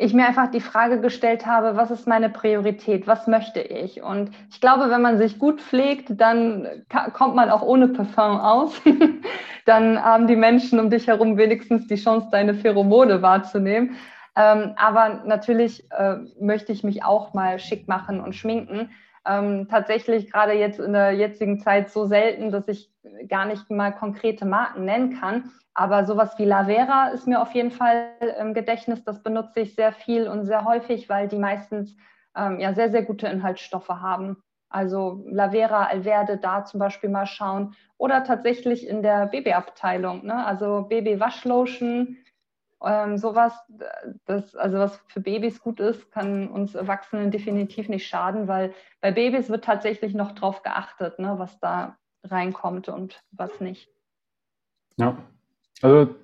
S2: ich mir einfach die Frage gestellt habe, was ist meine Priorität, was möchte ich? Und ich glaube, wenn man sich gut pflegt, dann kommt man auch ohne Parfum aus. dann haben die Menschen um dich herum wenigstens die Chance, deine Pheromone wahrzunehmen. Ähm, aber natürlich äh, möchte ich mich auch mal schick machen und schminken ähm, tatsächlich gerade jetzt in der jetzigen Zeit so selten, dass ich gar nicht mal konkrete Marken nennen kann. Aber sowas wie Lavera ist mir auf jeden Fall im Gedächtnis. Das benutze ich sehr viel und sehr häufig, weil die meistens ähm, ja sehr, sehr gute Inhaltsstoffe haben. Also Lavera, Alverde, da zum Beispiel mal schauen. Oder tatsächlich in der Babyabteilung. Ne? Also Baby-Waschlotion, ähm, sowas, das, also was für Babys gut ist, kann uns Erwachsenen definitiv nicht schaden, weil bei Babys wird tatsächlich noch drauf geachtet, ne, was da reinkommt und was nicht.
S1: Ja, also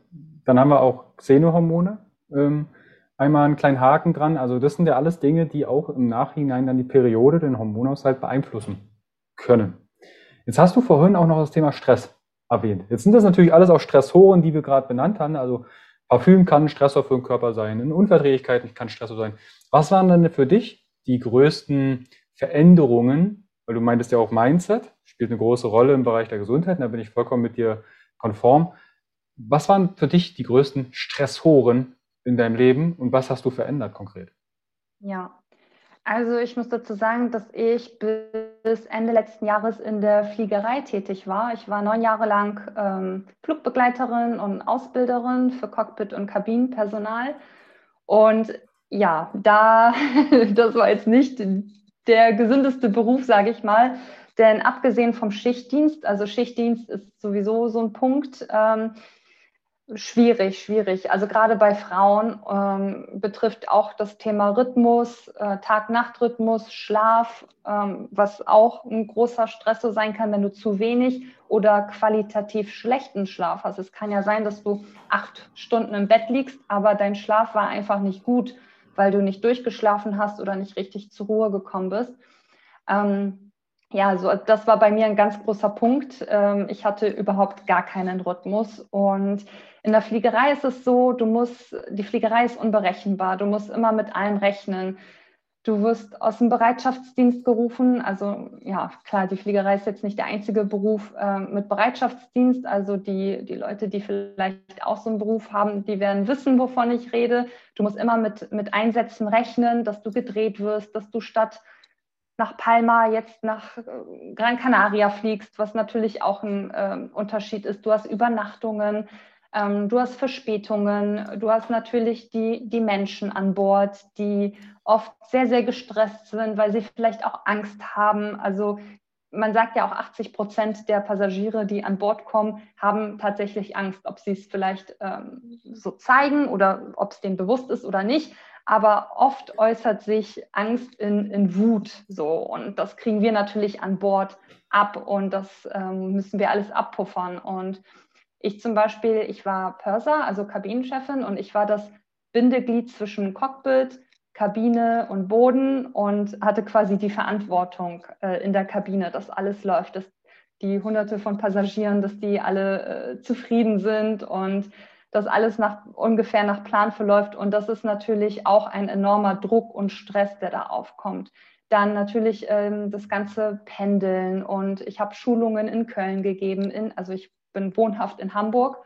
S1: dann haben wir auch Xenohormone. Ähm, einmal einen kleinen Haken dran. Also das sind ja alles Dinge, die auch im Nachhinein dann die Periode, den Hormonaushalt beeinflussen können. Jetzt hast du vorhin auch noch das Thema Stress erwähnt. Jetzt sind das natürlich alles auch Stressoren, die wir gerade benannt haben. Also Parfüm kann ein Stressor für den Körper sein, eine Unverträglichkeit kann Stressor sein. Was waren denn für dich die größten Veränderungen? Weil du meintest ja auch Mindset spielt eine große Rolle im Bereich der Gesundheit, da bin ich vollkommen mit dir konform. Was waren für dich die größten Stressoren in deinem Leben und was hast du verändert konkret?
S2: Ja, also ich muss dazu sagen, dass ich bis Ende letzten Jahres in der Fliegerei tätig war. Ich war neun Jahre lang ähm, Flugbegleiterin und Ausbilderin für Cockpit- und Kabinenpersonal. Und ja, da, das war jetzt nicht der gesündeste Beruf, sage ich mal. Denn abgesehen vom Schichtdienst, also Schichtdienst ist sowieso so ein Punkt, ähm, Schwierig, schwierig. Also gerade bei Frauen ähm, betrifft auch das Thema Rhythmus, äh, Tag-Nacht-Rhythmus, Schlaf, ähm, was auch ein großer Stressor sein kann, wenn du zu wenig oder qualitativ schlechten Schlaf hast. Es kann ja sein, dass du acht Stunden im Bett liegst, aber dein Schlaf war einfach nicht gut, weil du nicht durchgeschlafen hast oder nicht richtig zur Ruhe gekommen bist. Ähm, ja, so, das war bei mir ein ganz großer Punkt. Ähm, ich hatte überhaupt gar keinen Rhythmus und in der Fliegerei ist es so, du musst, die Fliegerei ist unberechenbar, du musst immer mit allem rechnen. Du wirst aus dem Bereitschaftsdienst gerufen. Also ja, klar, die Fliegerei ist jetzt nicht der einzige Beruf äh, mit Bereitschaftsdienst. Also die, die Leute, die vielleicht auch so einen Beruf haben, die werden wissen, wovon ich rede. Du musst immer mit, mit Einsätzen rechnen, dass du gedreht wirst, dass du statt nach Palma jetzt nach äh, Gran Canaria fliegst, was natürlich auch ein äh, Unterschied ist. Du hast Übernachtungen, ähm, du hast Verspätungen, du hast natürlich die, die Menschen an Bord, die oft sehr, sehr gestresst sind, weil sie vielleicht auch Angst haben. Also man sagt ja auch 80 Prozent der Passagiere, die an Bord kommen, haben tatsächlich Angst, ob sie es vielleicht ähm, so zeigen oder ob es denen bewusst ist oder nicht. Aber oft äußert sich Angst in, in Wut so. Und das kriegen wir natürlich an Bord ab und das ähm, müssen wir alles abpuffern. Und ich zum Beispiel, ich war Purser, also Kabinenchefin, und ich war das Bindeglied zwischen Cockpit, Kabine und Boden und hatte quasi die Verantwortung äh, in der Kabine, dass alles läuft, dass die hunderte von Passagieren, dass die alle äh, zufrieden sind und dass alles nach, ungefähr nach Plan verläuft. Und das ist natürlich auch ein enormer Druck und Stress, der da aufkommt. Dann natürlich ähm, das ganze Pendeln und ich habe Schulungen in Köln gegeben. In, also ich bin wohnhaft in Hamburg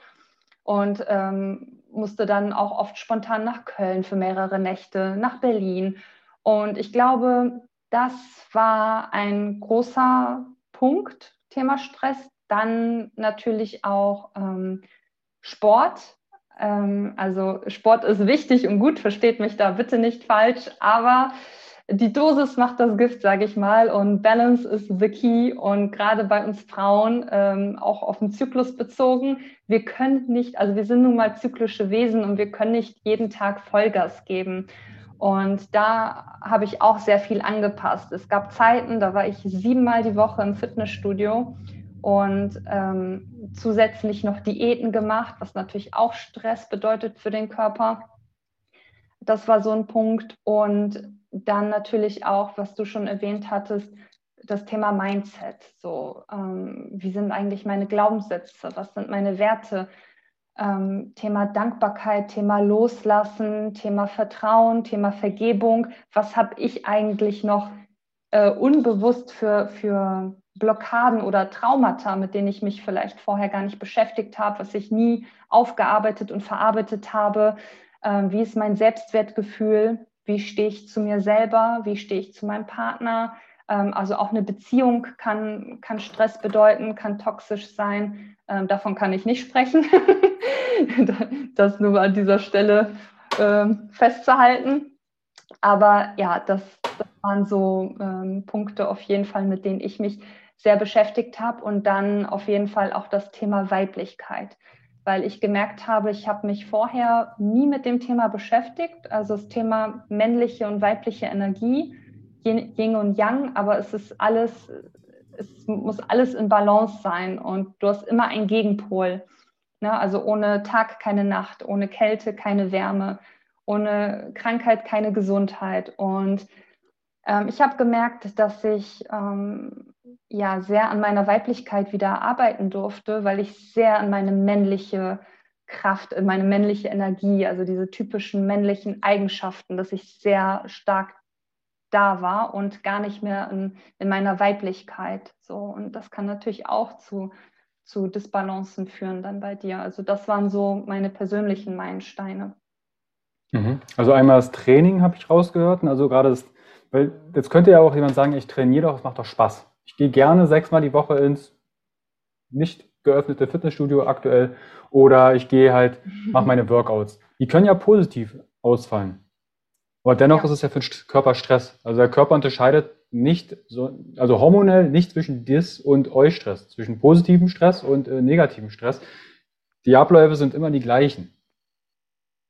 S2: und ähm, musste dann auch oft spontan nach Köln für mehrere Nächte, nach Berlin. Und ich glaube, das war ein großer Punkt, Thema Stress. Dann natürlich auch ähm, Sport. Ähm, also Sport ist wichtig und gut, versteht mich da bitte nicht falsch, aber die Dosis macht das Gift, sage ich mal, und Balance ist the key. Und gerade bei uns Frauen, ähm, auch auf den Zyklus bezogen, wir können nicht, also wir sind nun mal zyklische Wesen und wir können nicht jeden Tag Vollgas geben. Und da habe ich auch sehr viel angepasst. Es gab Zeiten, da war ich siebenmal die Woche im Fitnessstudio und ähm, zusätzlich noch Diäten gemacht, was natürlich auch Stress bedeutet für den Körper. Das war so ein Punkt. Und dann natürlich auch, was du schon erwähnt hattest, das Thema Mindset. So, ähm, wie sind eigentlich meine Glaubenssätze? Was sind meine Werte? Ähm, Thema Dankbarkeit, Thema Loslassen, Thema Vertrauen, Thema Vergebung. Was habe ich eigentlich noch äh, unbewusst für, für Blockaden oder Traumata, mit denen ich mich vielleicht vorher gar nicht beschäftigt habe, was ich nie aufgearbeitet und verarbeitet habe? Ähm, wie ist mein Selbstwertgefühl? Wie stehe ich zu mir selber? Wie stehe ich zu meinem Partner? Ähm, also auch eine Beziehung kann, kann Stress bedeuten, kann toxisch sein. Ähm, davon kann ich nicht sprechen. das nur an dieser Stelle ähm, festzuhalten. Aber ja, das, das waren so Punkte auf jeden Fall, mit denen ich mich sehr beschäftigt habe. Und dann auf jeden Fall auch das Thema Weiblichkeit weil ich gemerkt habe, ich habe mich vorher nie mit dem Thema beschäftigt, also das Thema männliche und weibliche Energie, Yin und Yang, aber es ist alles, es muss alles in Balance sein und du hast immer einen Gegenpol. Ne? Also ohne Tag keine Nacht, ohne Kälte keine Wärme, ohne Krankheit keine Gesundheit. Und ähm, ich habe gemerkt, dass ich ähm, ja sehr an meiner Weiblichkeit wieder arbeiten durfte, weil ich sehr an meine männliche Kraft, in meine männliche Energie, also diese typischen männlichen Eigenschaften, dass ich sehr stark da war und gar nicht mehr in, in meiner Weiblichkeit. So, und das kann natürlich auch zu, zu Disbalancen führen dann bei dir. Also das waren so meine persönlichen Meilensteine.
S1: Mhm. Also einmal das Training habe ich rausgehört. Also gerade das, weil jetzt könnte ja auch jemand sagen, ich trainiere doch, es macht doch Spaß. Ich gehe gerne sechsmal die Woche ins nicht geöffnete Fitnessstudio aktuell oder ich gehe halt, mache meine Workouts. Die können ja positiv ausfallen. Aber dennoch ja. ist es ja für den Körper Stress. Also der Körper unterscheidet nicht so, also hormonell nicht zwischen Dis- und Eustress, zwischen positivem Stress und äh, negativem Stress. Die Abläufe sind immer die gleichen.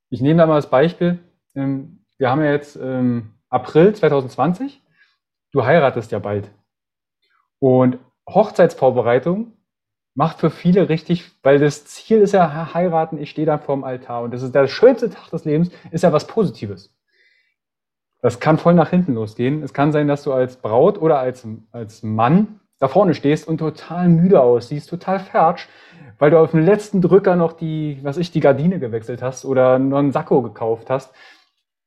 S1: Ich nehme da mal das Beispiel. Ähm, wir haben ja jetzt ähm, April 2020. Du heiratest ja bald. Und Hochzeitsvorbereitung macht für viele richtig, weil das Ziel ist ja heiraten, ich stehe dann vorm Altar und das ist der schönste Tag des Lebens, ist ja was Positives. Das kann voll nach hinten losgehen. Es kann sein, dass du als Braut oder als, als Mann da vorne stehst und total müde aussiehst, total fertig, weil du auf dem letzten Drücker noch die, was ich, die Gardine gewechselt hast oder noch einen Sakko gekauft hast.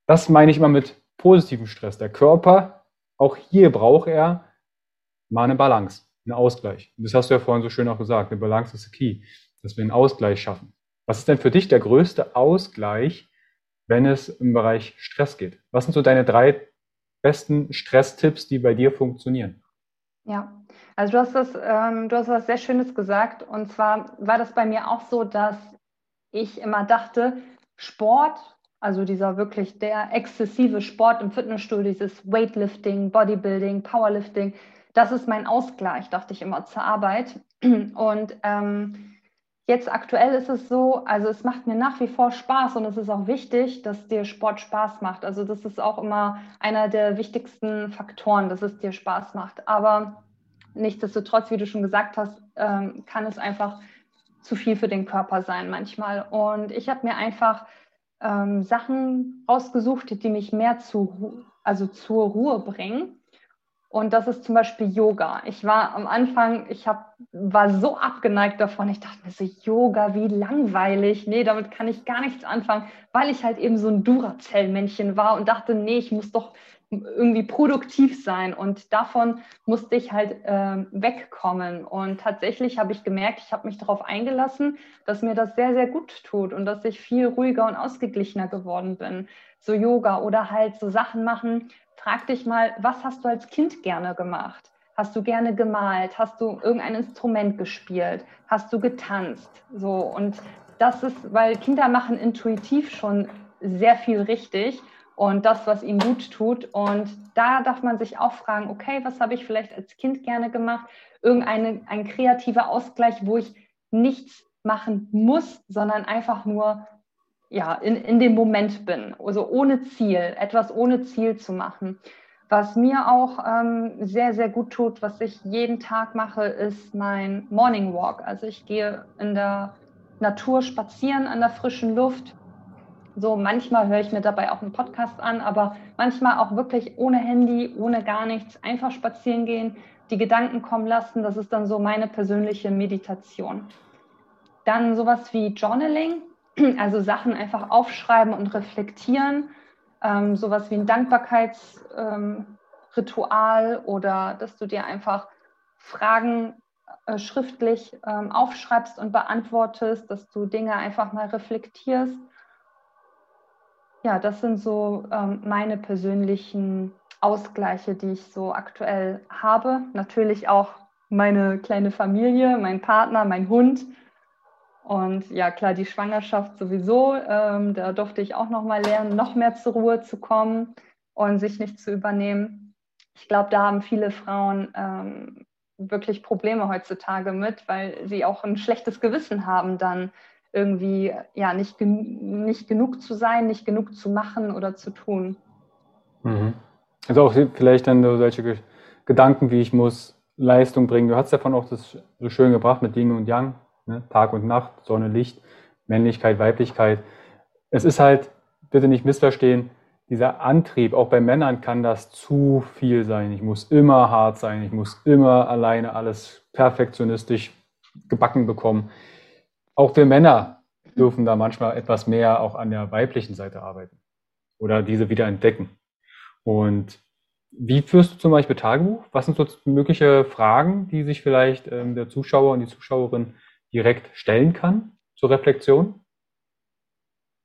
S1: Das meine ich immer mit positivem Stress. Der Körper, auch hier braucht er mal eine Balance, einen Ausgleich. Und das hast du ja vorhin so schön auch gesagt, eine Balance ist the key, dass wir einen Ausgleich schaffen. Was ist denn für dich der größte Ausgleich, wenn es im Bereich Stress geht? Was sind so deine drei besten Stresstipps, die bei dir funktionieren?
S2: Ja, also du hast das, ähm, du hast was sehr Schönes gesagt. Und zwar war das bei mir auch so, dass ich immer dachte, Sport, also dieser wirklich der exzessive Sport im Fitnessstudio, dieses Weightlifting, Bodybuilding, Powerlifting, das ist mein Ausgleich, dachte ich immer zur Arbeit. Und ähm, Jetzt aktuell ist es so, also es macht mir nach wie vor Spaß und es ist auch wichtig, dass dir Sport Spaß macht. Also das ist auch immer einer der wichtigsten Faktoren, dass es dir Spaß macht. Aber nichtsdestotrotz, wie du schon gesagt hast, ähm, kann es einfach zu viel für den Körper sein manchmal. Und ich habe mir einfach ähm, Sachen rausgesucht, die mich mehr zu, also zur Ruhe bringen. Und das ist zum Beispiel Yoga. Ich war am Anfang, ich hab, war so abgeneigt davon. Ich dachte mir so, Yoga, wie langweilig. Nee, damit kann ich gar nichts anfangen, weil ich halt eben so ein Duracell-Männchen war und dachte, nee, ich muss doch irgendwie produktiv sein. Und davon musste ich halt äh, wegkommen. Und tatsächlich habe ich gemerkt, ich habe mich darauf eingelassen, dass mir das sehr, sehr gut tut und dass ich viel ruhiger und ausgeglichener geworden bin. So Yoga oder halt so Sachen machen, frag dich mal, was hast du als Kind gerne gemacht? Hast du gerne gemalt? Hast du irgendein Instrument gespielt? Hast du getanzt? So und das ist, weil Kinder machen intuitiv schon sehr viel richtig und das, was ihnen gut tut. Und da darf man sich auch fragen, okay, was habe ich vielleicht als Kind gerne gemacht? Irgendein ein kreativer Ausgleich, wo ich nichts machen muss, sondern einfach nur ja, in, in dem Moment bin, also ohne Ziel, etwas ohne Ziel zu machen. Was mir auch ähm, sehr, sehr gut tut, was ich jeden Tag mache, ist mein Morning Walk. Also ich gehe in der Natur spazieren, an der frischen Luft. So, manchmal höre ich mir dabei auch einen Podcast an, aber manchmal auch wirklich ohne Handy, ohne gar nichts, einfach spazieren gehen, die Gedanken kommen lassen. Das ist dann so meine persönliche Meditation. Dann sowas wie Journaling, also Sachen einfach aufschreiben und reflektieren. Ähm, sowas wie ein Dankbarkeitsritual ähm, oder dass du dir einfach Fragen äh, schriftlich ähm, aufschreibst und beantwortest, dass du Dinge einfach mal reflektierst. Ja, das sind so ähm, meine persönlichen Ausgleiche, die ich so aktuell habe. Natürlich auch meine kleine Familie, mein Partner, mein Hund. Und ja, klar, die Schwangerschaft sowieso. Ähm, da durfte ich auch noch mal lernen, noch mehr zur Ruhe zu kommen und sich nicht zu übernehmen. Ich glaube, da haben viele Frauen ähm, wirklich Probleme heutzutage mit, weil sie auch ein schlechtes Gewissen haben, dann irgendwie ja nicht, nicht genug zu sein, nicht genug zu machen oder zu tun.
S1: Mhm. Also auch vielleicht dann so solche Gedanken wie ich muss Leistung bringen. Du hast davon auch das so schön gebracht mit Yin und Yang, ne? Tag und Nacht, Sonne, Licht, Männlichkeit, Weiblichkeit. Es ist halt, bitte nicht missverstehen, dieser Antrieb, auch bei Männern kann das zu viel sein. Ich muss immer hart sein, ich muss immer alleine alles perfektionistisch gebacken bekommen. Auch wir Männer dürfen da manchmal etwas mehr auch an der weiblichen Seite arbeiten oder diese wieder entdecken. Und wie führst du zum Beispiel Tagebuch? Was sind so mögliche Fragen, die sich vielleicht ähm, der Zuschauer und die Zuschauerin direkt stellen kann zur Reflexion?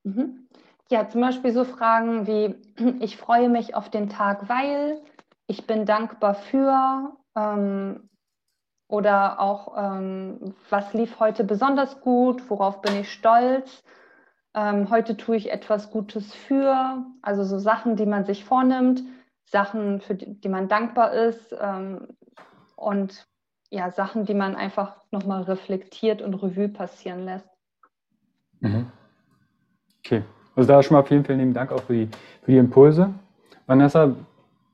S2: Mhm. Ja, zum Beispiel so Fragen wie, ich freue mich auf den Tag, weil, ich bin dankbar für ähm, oder auch, ähm, was lief heute besonders gut, worauf bin ich stolz. Ähm, heute tue ich etwas Gutes für, also so Sachen, die man sich vornimmt, Sachen, für die, die man dankbar ist ähm, und ja, Sachen, die man einfach nochmal reflektiert und Revue passieren lässt.
S1: Mhm. Okay. Also da schon mal vielen, vielen Dank auch für die, für die Impulse. Vanessa,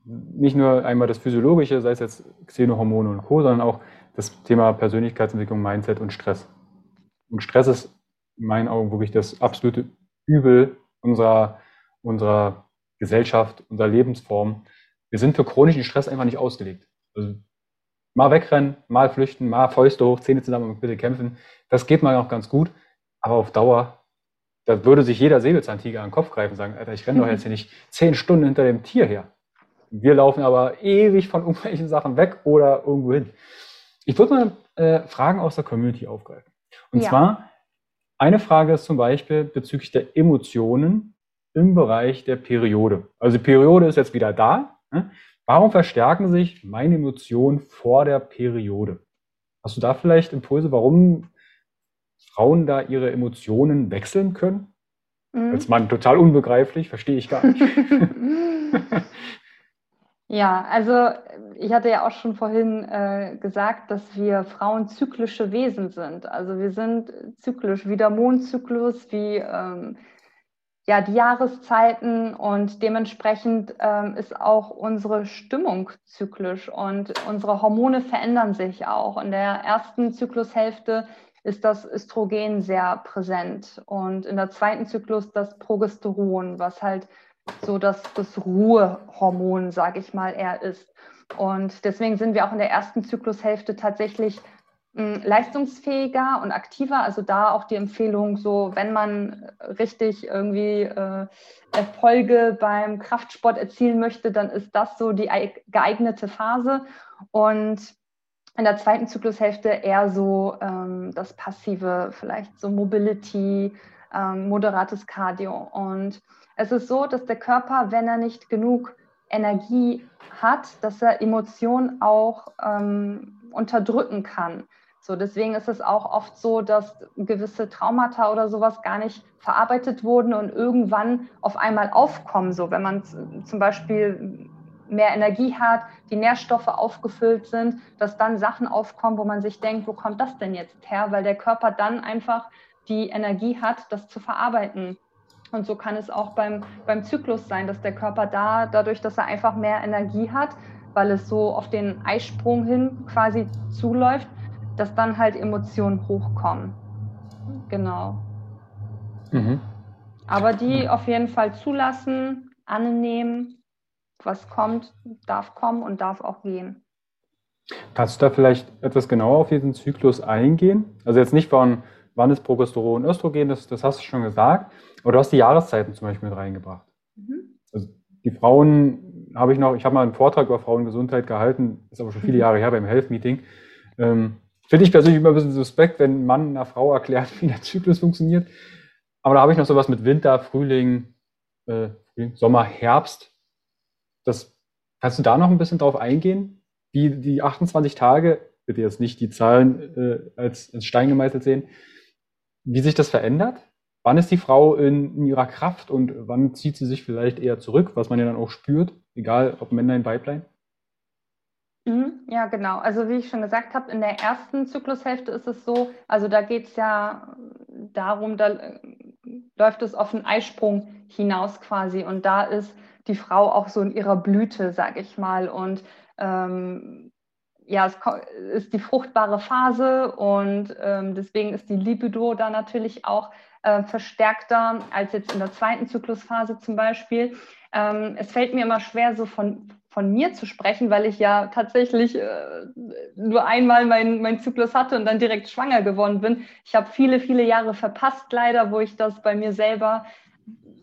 S1: nicht nur einmal das Physiologische, sei es jetzt Xenohormone und Co., sondern auch das Thema Persönlichkeitsentwicklung, Mindset und Stress. Und Stress ist in meinen Augen wirklich das absolute Übel unserer, unserer Gesellschaft, unserer Lebensform. Wir sind für chronischen Stress einfach nicht ausgelegt. Also mal wegrennen, mal flüchten, mal Fäuste hoch, Zähne zusammen und bitte kämpfen. Das geht mal noch ganz gut, aber auf Dauer da würde sich jeder Säbelzahntiger an den Kopf greifen und sagen, Alter, ich renne doch jetzt hier nicht zehn Stunden hinter dem Tier her. Wir laufen aber ewig von irgendwelchen Sachen weg oder irgendwo hin. Ich würde mal äh, Fragen aus der Community aufgreifen. Und ja. zwar, eine Frage ist zum Beispiel bezüglich der Emotionen im Bereich der Periode. Also die Periode ist jetzt wieder da. Ne? Warum verstärken sich meine Emotionen vor der Periode? Hast du da vielleicht Impulse, warum Frauen da ihre Emotionen wechseln können? Mhm. Als Mann total unbegreiflich, verstehe ich gar nicht.
S2: ja, also ich hatte ja auch schon vorhin äh, gesagt, dass wir Frauen zyklische Wesen sind. Also wir sind zyklisch, wie der Mondzyklus, wie ähm, ja, die Jahreszeiten und dementsprechend ähm, ist auch unsere Stimmung zyklisch und unsere Hormone verändern sich auch. In der ersten Zyklushälfte ist das Östrogen sehr präsent und in der zweiten Zyklus das Progesteron, was halt so das, das Ruhehormon, sage ich mal, eher ist. Und deswegen sind wir auch in der ersten Zyklushälfte tatsächlich leistungsfähiger und aktiver. Also da auch die Empfehlung, so wenn man richtig irgendwie äh, Erfolge beim Kraftsport erzielen möchte, dann ist das so die geeignete Phase. Und in der zweiten Zyklushälfte eher so ähm, das passive, vielleicht so Mobility, ähm, moderates Cardio. Und es ist so, dass der Körper, wenn er nicht genug Energie hat, dass er Emotionen auch ähm, unterdrücken kann. So, deswegen ist es auch oft so, dass gewisse Traumata oder sowas gar nicht verarbeitet wurden und irgendwann auf einmal aufkommen. So, wenn man zum Beispiel mehr Energie hat, die Nährstoffe aufgefüllt sind, dass dann Sachen aufkommen, wo man sich denkt, wo kommt das denn jetzt her? Weil der Körper dann einfach die Energie hat, das zu verarbeiten. Und so kann es auch beim, beim Zyklus sein, dass der Körper da, dadurch, dass er einfach mehr Energie hat, weil es so auf den Eisprung hin quasi zuläuft, dass dann halt Emotionen hochkommen. Genau.
S1: Mhm.
S2: Aber die auf jeden Fall zulassen, annehmen, was kommt, darf kommen und darf auch gehen.
S1: Kannst du da vielleicht etwas genauer auf diesen Zyklus eingehen? Also jetzt nicht von wann ist Progesteron, Östrogen, das, das hast du schon gesagt, aber du hast die Jahreszeiten zum Beispiel mit reingebracht. Mhm. Also die Frauen habe ich noch, ich habe mal einen Vortrag über Frauengesundheit gehalten, ist aber schon viele. Jahre her beim Health Meeting. Ähm, Finde ich persönlich immer ein bisschen suspekt, wenn ein Mann einer Frau erklärt, wie der Zyklus funktioniert. Aber da habe ich noch sowas mit Winter, Frühling, äh, Sommer, Herbst. Das, kannst du da noch ein bisschen drauf eingehen? Wie die 28 Tage, bitte jetzt nicht die Zahlen äh, als, als Stein gemeißelt sehen, wie sich das verändert? Wann ist die Frau in, in, ihrer Kraft und wann zieht sie sich vielleicht eher zurück, was man ja dann auch spürt, egal ob Männlein, Weiblein?
S2: Mhm, ja, genau. Also wie ich schon gesagt habe, in der ersten Zyklushälfte ist es so, also da geht es ja darum, da äh, läuft es auf den Eisprung hinaus quasi und da ist die Frau auch so in ihrer Blüte, sag ich mal. Und ähm, ja, es ist die fruchtbare Phase und ähm, deswegen ist die Libido da natürlich auch äh, verstärkter als jetzt in der zweiten Zyklusphase zum Beispiel. Ähm, es fällt mir immer schwer, so von, von mir zu sprechen, weil ich ja tatsächlich äh, nur einmal meinen mein Zyklus hatte und dann direkt schwanger geworden bin. Ich habe viele, viele Jahre verpasst, leider, wo ich das bei mir selber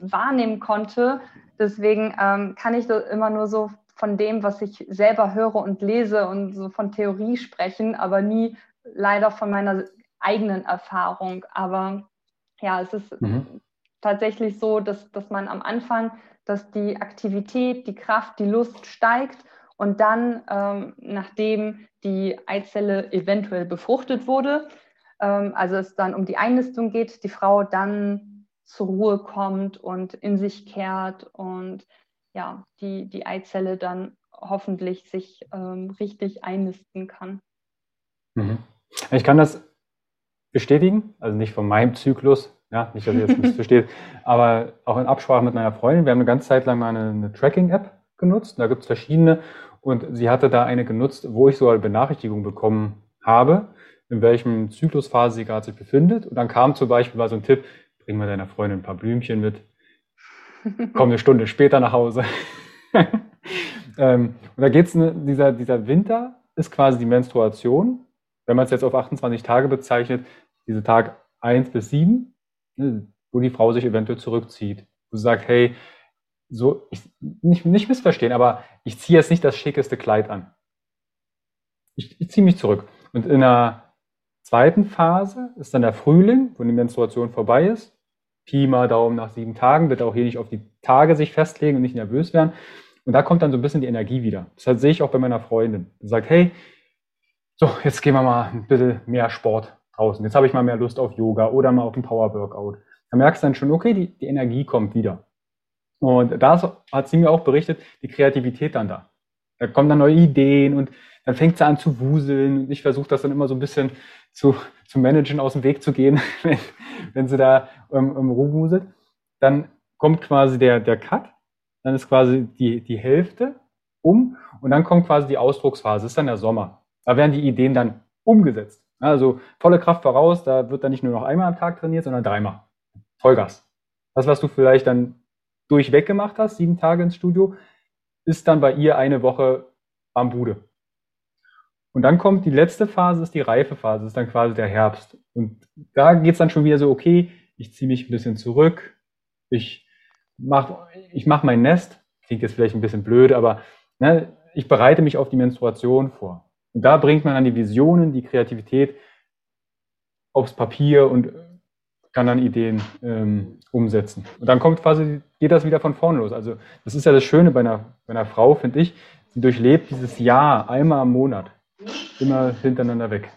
S2: wahrnehmen konnte. Deswegen ähm, kann ich immer nur so von dem, was ich selber höre und lese und so von Theorie sprechen, aber nie leider von meiner eigenen Erfahrung. Aber ja, es ist mhm. tatsächlich so, dass, dass man am Anfang, dass die Aktivität, die Kraft, die Lust steigt und dann, ähm, nachdem die Eizelle eventuell befruchtet wurde, ähm, also es dann um die Einnistung geht, die Frau dann zur Ruhe kommt und in sich kehrt und ja, die, die Eizelle dann hoffentlich sich ähm, richtig einnisten kann.
S1: Mhm. Ich kann das bestätigen, also nicht von meinem Zyklus, ja, nicht, dass ihr jetzt nicht versteht, aber auch in Absprache mit meiner Freundin. Wir haben eine ganze Zeit lang mal eine, eine Tracking-App genutzt. Da gibt es verschiedene und sie hatte da eine genutzt, wo ich sogar eine Benachrichtigung bekommen habe, in welchem Zyklusphase sie gerade sich befindet. Und dann kam zum Beispiel mal so ein Tipp, bring mal deiner Freundin ein paar Blümchen mit, komm eine Stunde später nach Hause. ähm, und da geht es, ne, dieser, dieser Winter ist quasi die Menstruation. Wenn man es jetzt auf 28 Tage bezeichnet, diese Tag 1 bis 7, ne, wo die Frau sich eventuell zurückzieht. Wo sie sagt, hey, so, ich, nicht, nicht missverstehen, aber ich ziehe jetzt nicht das schickeste Kleid an. Ich, ich ziehe mich zurück. Und in der zweiten Phase ist dann der Frühling, wo die Menstruation vorbei ist. Pi mal Daumen nach sieben Tagen, bitte auch hier nicht auf die Tage sich festlegen und nicht nervös werden. Und da kommt dann so ein bisschen die Energie wieder. Das sehe ich auch bei meiner Freundin. Die sagt, hey, so, jetzt gehen wir mal ein bisschen mehr Sport draußen. Jetzt habe ich mal mehr Lust auf Yoga oder mal auf ein Power Workout. Da merkst du dann schon, okay, die, die Energie kommt wieder. Und da hat sie mir auch berichtet, die Kreativität dann da. Da kommen dann neue Ideen und dann fängt sie an zu wuseln. Und ich versuche das dann immer so ein bisschen zu, zu managen, aus dem Weg zu gehen, wenn, wenn sie da ähm, ähm, rumwuselt. Dann kommt quasi der, der Cut, dann ist quasi die, die Hälfte um und dann kommt quasi die Ausdrucksphase, das ist dann der Sommer. Da werden die Ideen dann umgesetzt. Also volle Kraft voraus, da wird dann nicht nur noch einmal am Tag trainiert, sondern dreimal. Vollgas. Das, was du vielleicht dann durchweg gemacht hast, sieben Tage ins Studio, ist dann bei ihr eine Woche am Bude. Und dann kommt die letzte Phase, ist die reife Phase, ist dann quasi der Herbst. Und da geht es dann schon wieder so, okay, ich ziehe mich ein bisschen zurück, ich mache ich mach mein Nest, klingt jetzt vielleicht ein bisschen blöd, aber ne, ich bereite mich auf die Menstruation vor. Und da bringt man dann die Visionen, die Kreativität aufs Papier und kann dann Ideen ähm, umsetzen. Und dann kommt quasi, geht das wieder von vorne los. Also das ist ja das Schöne bei einer, bei einer Frau, finde ich. Sie durchlebt dieses Jahr einmal am Monat immer hintereinander weg.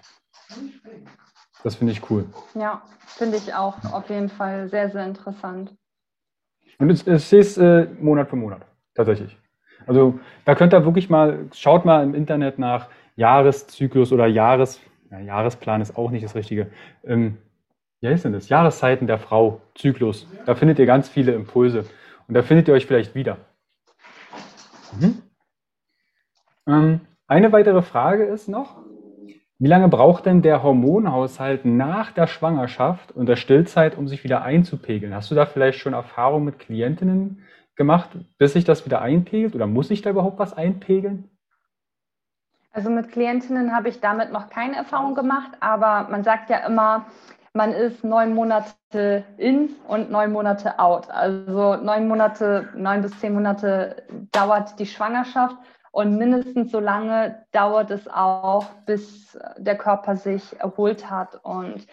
S1: Das finde ich cool.
S2: Ja, finde ich auch auf jeden Fall sehr, sehr interessant.
S1: Und es, es ist äh, Monat für Monat, tatsächlich. Also da könnt ihr wirklich mal, schaut mal im Internet nach Jahreszyklus oder Jahres, ja, Jahresplan ist auch nicht das Richtige. Ähm, wie heißt denn das? Jahreszeiten der Frau, Zyklus. Da findet ihr ganz viele Impulse. Und da findet ihr euch vielleicht wieder. Mhm. Ähm, eine weitere Frage ist noch, Wie lange braucht denn der Hormonhaushalt nach der Schwangerschaft und der Stillzeit, um sich wieder einzupegeln? Hast du da vielleicht schon Erfahrungen mit Klientinnen gemacht, bis sich das wieder einpegelt? Oder muss sich da überhaupt was einpegeln?
S2: Also mit Klientinnen habe ich damit noch keine Erfahrung gemacht, aber man sagt ja immer, man ist neun Monate in und neun Monate out. Also neun Monate, neun bis zehn Monate dauert die Schwangerschaft und mindestens so lange dauert es auch, bis der Körper sich erholt hat. Und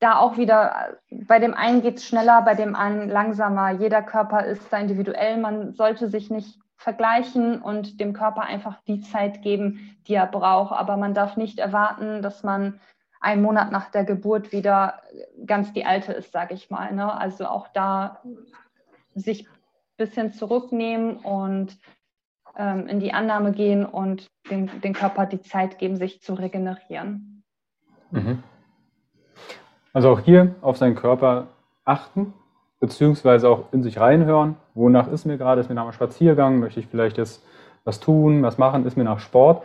S2: da auch wieder, bei dem einen geht es schneller, bei dem anderen langsamer. Jeder Körper ist da individuell. Man sollte sich nicht vergleichen und dem Körper einfach die Zeit geben, die er braucht. Aber man darf nicht erwarten, dass man einen Monat nach der Geburt wieder ganz die alte ist, sage ich mal. Ne? Also auch da sich ein bisschen zurücknehmen und ähm, in die Annahme gehen und dem, dem Körper die Zeit geben, sich zu regenerieren.
S1: Mhm. Also auch hier auf seinen Körper achten, beziehungsweise auch in sich reinhören. Wonach ist mir gerade? Ist mir nach einem Spaziergang? Möchte ich vielleicht jetzt was tun, was machen? Ist mir nach Sport?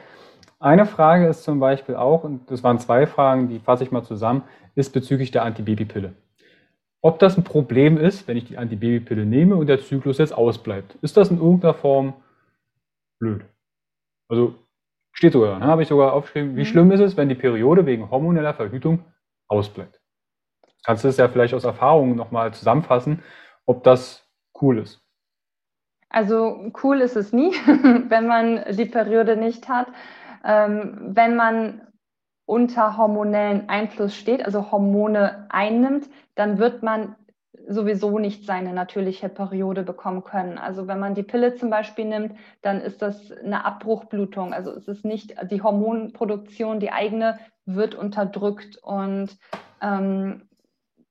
S1: Eine Frage ist zum Beispiel auch, und das waren zwei Fragen, die fasse ich mal zusammen, ist bezüglich der Antibabypille. Ob das ein Problem ist, wenn ich die Antibabypille nehme und der Zyklus jetzt ausbleibt. Ist das in irgendeiner Form blöd? Also steht sogar, ne, habe ich sogar aufgeschrieben, wie mhm. schlimm ist es, wenn die Periode wegen hormoneller Verhütung ausbleibt? Kannst du das ja vielleicht aus Erfahrung nochmal zusammenfassen, ob das cool ist?
S2: Also cool ist es nie, wenn man die Periode nicht hat ähm, wenn man unter hormonellen Einfluss steht, also Hormone einnimmt, dann wird man sowieso nicht seine natürliche Periode bekommen können. Also wenn man die Pille zum Beispiel nimmt, dann ist das eine Abbruchblutung. Also es ist nicht die Hormonproduktion, die eigene wird unterdrückt und ähm,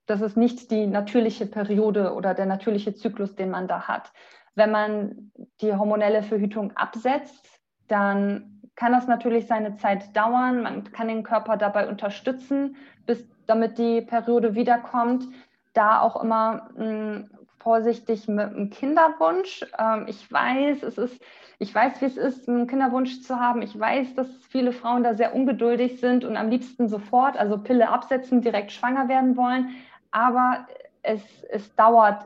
S2: das ist nicht die natürliche Periode oder der natürliche Zyklus, den man da hat. Wenn man die hormonelle Verhütung absetzt, dann kann das natürlich seine Zeit dauern. Man kann den Körper dabei unterstützen, bis damit die Periode wiederkommt. Da auch immer mh, hm, vorsichtig mit dem Kinderwunsch. Ähm, ich weiß, es ist, ich weiß, wie es ist, einen Kinderwunsch zu haben. Ich weiß, dass viele Frauen da sehr ungeduldig sind und am liebsten sofort, also Pille absetzen, direkt schwanger werden wollen. Aber es, es dauert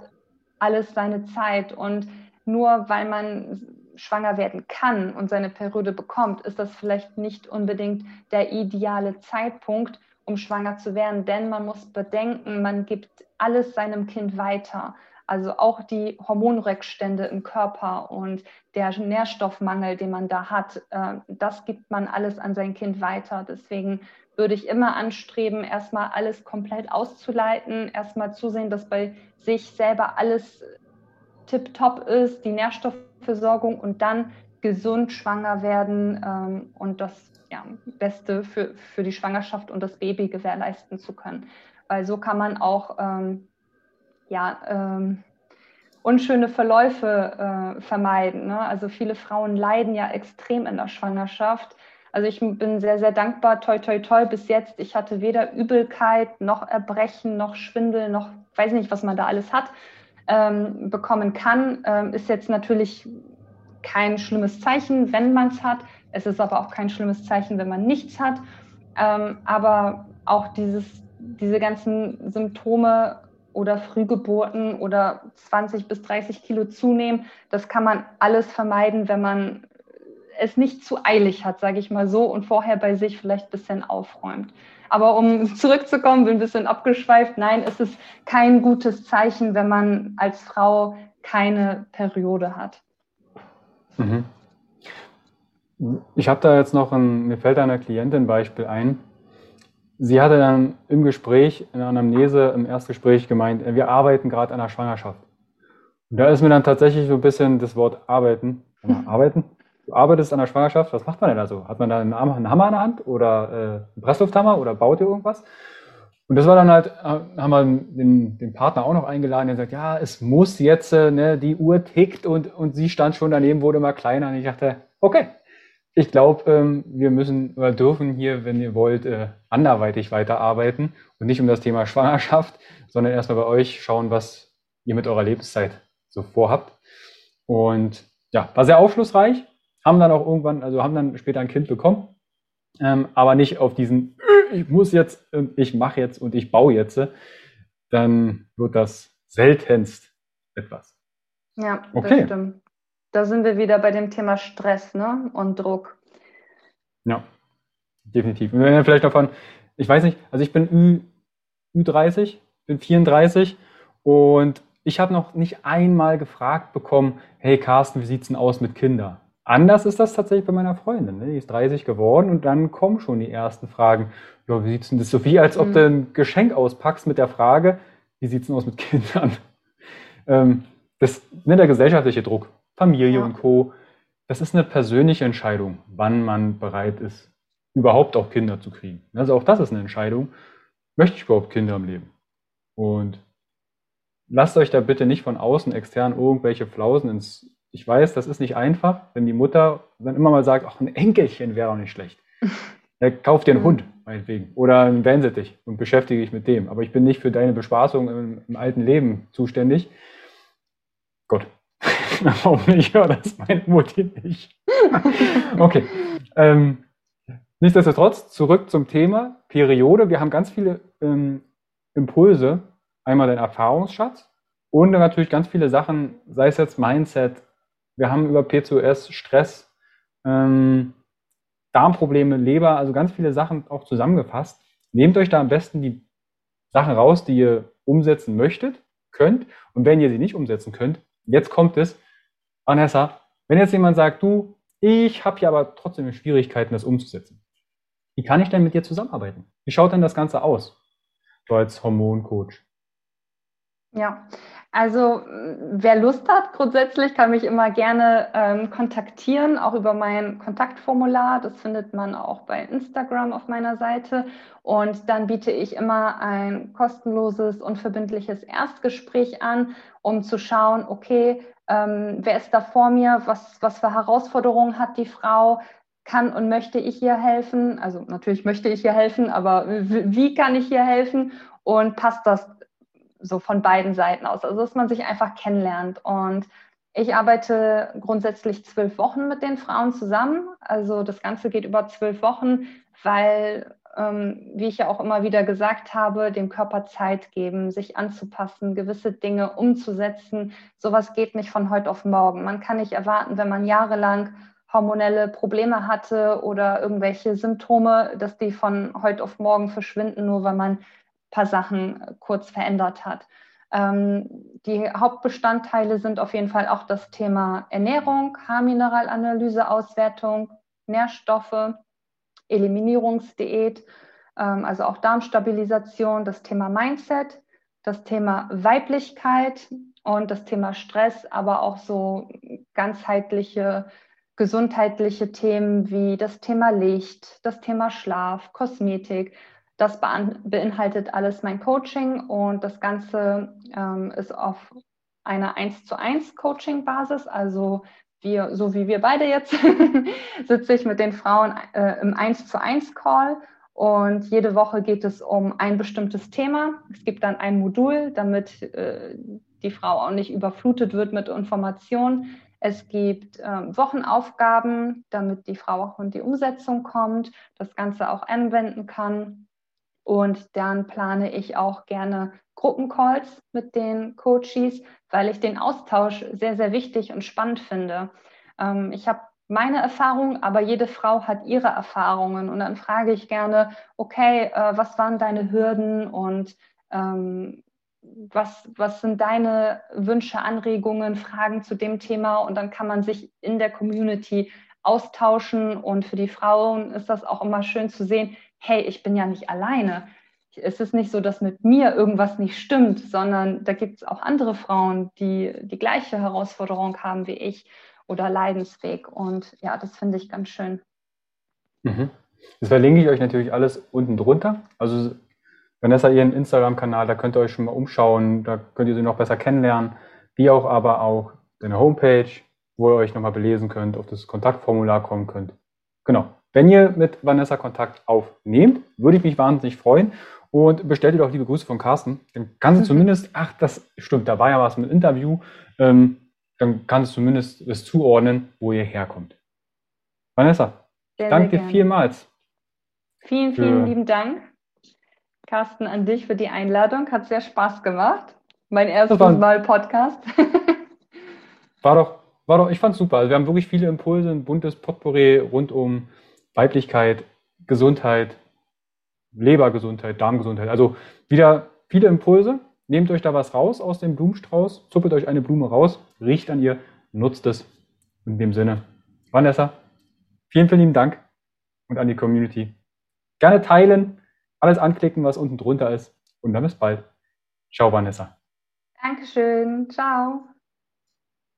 S2: alles seine Zeit und nur weil man schwanger werden kann und seine Periode bekommt, ist das vielleicht nicht unbedingt der ideale Zeitpunkt, um schwanger zu werden. Denn man muss bedenken, man gibt alles seinem Kind weiter. Also auch die Hormonrückstände im Körper und der Nährstoffmangel, den man da hat, äh, das gibt man alles an sein Kind weiter. Deswegen würde ich immer anstreben, erstmal alles komplett auszuleiten, erstmal zusehen, dass bei sich selber alles tipptopp ist, die Nährstoffversorgung und dann gesund schwanger werden ähm, und das ja, Beste für, für die Schwangerschaft und das Baby gewährleisten zu können. Weil so kann man auch ähm, ja, ähm, unschöne Verläufe äh, vermeiden. Ne? Also viele Frauen leiden ja extrem in der Schwangerschaft. Also ich bin sehr, sehr dankbar, toi, toi, toi, bis jetzt. Ich hatte weder Übelkeit, noch Erbrechen, noch Schwindel, noch weiß nicht, was man da alles hat ähm, bekommen kann, ähm, ist jetzt natürlich kein schlimmes Zeichen, wenn man es hat. Es ist aber auch kein schlimmes Zeichen, wenn man nichts hat. Ähm, aber auch dieses, diese ganzen Symptome oder Frühgeburten oder 20 bis 30 Kilo zunehmen, das kann man alles vermeiden, wenn man es nicht zu eilig hat, sage ich mal so, und vorher bei sich vielleicht ein bisschen aufräumt. Aber um zurückzukommen, bin ein bisschen abgeschweift. Nein, es ist kein gutes Zeichen, wenn man als Frau keine Periode hat.
S1: Mhm. Ich habe da jetzt noch ein, mir fällt da eine Klientin Beispiel ein. Sie hatte dann im Gespräch, in der Anamnese, im Erstgespräch gemeint, wir arbeiten gerade an der Schwangerschaft. Und da ist mir dann tatsächlich so ein bisschen das Wort arbeiten, arbeiten, du arbeitest an der Schwangerschaft, was macht man denn da so? Hat man da einen, Hammer in der Hand oder äh, einen Presslufthammer oder baut ihr irgendwas? Und das war dann halt, äh, haben wir den, den Partner auch noch eingeladen, der sagt, ja, es muss jetzt, äh, ne, die Uhr tickt und, und sie stand schon daneben, wurde immer kleiner. Und ich dachte, okay, ich glaube, ähm, wir müssen oder dürfen hier, wenn ihr wollt, äh, anderweitig weiterarbeiten und nicht um das Thema Schwangerschaft, sondern erstmal bei euch schauen, was ihr mit eurer Lebenszeit so vorhabt. Und ja, war sehr aufschlussreich haben dann auch irgendwann, also haben dann später ein Kind bekommen. ähm, aber nicht auf diesen, ich muss jetzt und ich mache jetzt und ich baue jetzt, dann wird das seltenst etwas.
S2: Ja, okay. das stimmt. Da sind wir wieder bei dem Thema Stress ne? und Druck.
S1: Ja, definitiv. Und wenn wir vielleicht davon, ich weiß nicht, also ich bin Ü, Ü30, bin 34 und ich habe noch nicht einmal gefragt bekommen, hey Carsten, wie sieht es denn aus mit Kindern? Anders ist das tatsächlich bei meiner Freundin. Ne? Die ist 30 geworden und dann kommen schon die ersten Fragen. Ja, wie sieht es denn das so wie, als ob mhm. du ein Geschenk auspackst mit der Frage, wie sieht es denn aus mit Kindern? Ähm, das ne, der gesellschaftliche Druck, Familie ja. und Co. Das ist eine persönliche Entscheidung, wann man bereit ist, überhaupt auch Kinder zu kriegen. Also auch das ist eine Entscheidung. Möchte ich überhaupt Kinder im Leben? Und lasst euch da bitte nicht von außen extern irgendwelche Flausen ins. Ich weiß, das ist nicht einfach, wenn die Mutter dann immer mal sagt, ach, ein Enkelchen wäre auch nicht schlecht. Er kauft dir einen mhm. Hund, meinetwegen. Oder einen Wellensittich und beschäftige dich mit dem. Aber ich bin nicht für deine Bespaßung im, im alten Leben zuständig. Gott. Hoffentlich hört das meine Mutti nicht. okay. Ähm, nichtsdestotrotz, zurück zum Thema Periode. Wir haben ganz viele ähm, Impulse einmal den Erfahrungsschatz und natürlich ganz viele Sachen, sei es jetzt Mindset, wir haben über PCOS, Stress, ähm, Darmprobleme, Leber, also ganz viele Sachen auch zusammengefasst. Nehmt euch da am besten die Sachen raus, die ihr umsetzen möchtet, könnt. Und wenn ihr sie nicht umsetzen könnt, jetzt kommt es, Vanessa, wenn jetzt jemand sagt, du, ich habe ja aber trotzdem Schwierigkeiten, das umzusetzen. Wie kann ich denn mit dir zusammenarbeiten? Wie schaut denn das Ganze aus? Du als Hormoncoach.
S2: Ja, also wer Lust hat, grundsätzlich kann mich immer gerne ähm, kontaktieren, auch über mein Kontaktformular. Das findet man auch bei Instagram auf meiner Seite. Und dann biete ich immer ein kostenloses, unverbindliches Erstgespräch an, um zu schauen, okay, ähm, wer ist da vor mir, was, was für Herausforderungen hat die Frau, kann und möchte ich ihr helfen? Also natürlich möchte ich ihr helfen, aber wie kann ich ihr helfen? Und passt das so von beiden Seiten aus. Also dass man sich einfach kennenlernt. Und ich arbeite grundsätzlich zwölf Wochen mit den Frauen zusammen. Also das Ganze geht über zwölf Wochen, weil, ähm, wie ich ja auch immer wieder gesagt habe, dem Körper Zeit geben, sich anzupassen, gewisse Dinge umzusetzen. Sowas geht nicht von heute auf morgen. Man kann nicht erwarten, wenn man jahrelang hormonelle Probleme hatte oder irgendwelche Symptome, dass die von heute auf morgen verschwinden, nur weil man paar Sachen äh, kurz verändert hat. Ähm, die Hauptbestandteile sind auf jeden Fall auch das Thema Ernährung, Haarmineralanalyse, Auswertung, Nährstoffe, Eliminierungsdiät, ähm, also auch Darmstabilisation, das Thema Mindset, das Thema Weiblichkeit und das Thema Stress, aber auch so ganzheitliche gesundheitliche Themen wie das Thema Licht, das Thema Schlaf, Kosmetik, das beinhaltet alles mein Coaching und das Ganze ähm, ist auf einer 1 zu 1 Coaching-Basis. Also wir, so wie wir beide jetzt, sitze ich mit den Frauen äh, im 1 zu 1 Call und jede Woche geht es um ein bestimmtes Thema. Es gibt dann ein Modul, damit äh, die Frau auch nicht überflutet wird mit Informationen. Es gibt äh, Wochenaufgaben, damit die Frau auch in die Umsetzung kommt, das Ganze auch anwenden kann. Und dann plane ich auch gerne Gruppencalls mit den Coaches, weil ich den Austausch sehr, sehr wichtig und spannend finde. Ähm, ich habe meine Erfahrung, aber jede Frau hat ihre Erfahrungen. Und dann frage ich gerne, okay, äh, was waren deine Hürden und ähm, was, was sind deine Wünsche, Anregungen, Fragen zu dem Thema? Und dann kann man sich in der Community austauschen. Und für die Frauen ist das auch immer schön zu sehen, hey, ich bin ja nicht alleine. Es ist nicht so, dass mit mir irgendwas nicht stimmt, sondern da gibt es auch andere Frauen, die die gleiche Herausforderung haben wie ich oder Leidensweg. Und ja, das finde ich ganz schön.
S1: Mhm. Das verlinke ich euch natürlich alles unten drunter. Also Vanessa, ihren Instagram-Kanal, da könnt ihr euch schon mal umschauen, da könnt ihr sie noch besser kennenlernen, wie auch aber auch deine Homepage, wo ihr euch nochmal belesen könnt, auf das Kontaktformular kommen könnt. Genau. Wenn ihr mit Vanessa Kontakt aufnehmt, würde ich mich wahnsinnig freuen. Und bestellt dir doch liebe Grüße von Carsten. Dann kannst du mhm. zumindest, ach, das stimmt, da war ja was mit Interview. Ähm, dann kannst du zumindest das zuordnen, wo ihr herkommt. Vanessa, sehr, danke dir vielmals.
S2: Vielen, vielen lieben Dank, Carsten, an dich für die Einladung. Hat sehr Spaß gemacht. Mein erstes Mal Podcast.
S1: war doch, war doch, ich fand es super. Also wir haben wirklich viele Impulse, ein buntes Potpourri rund um Weiblichkeit, Gesundheit, Lebergesundheit, Darmgesundheit. Also wieder viele Impulse. Nehmt euch da was raus aus dem Blumenstrauß, zuppelt euch eine Blume raus, riecht an ihr, nutzt es. In dem Sinne, Vanessa, vielen, vielen lieben Dank und an die Community. Gerne teilen, alles anklicken, was unten drunter ist. Und dann bis bald. Ciao, Vanessa.
S2: Dankeschön. Ciao.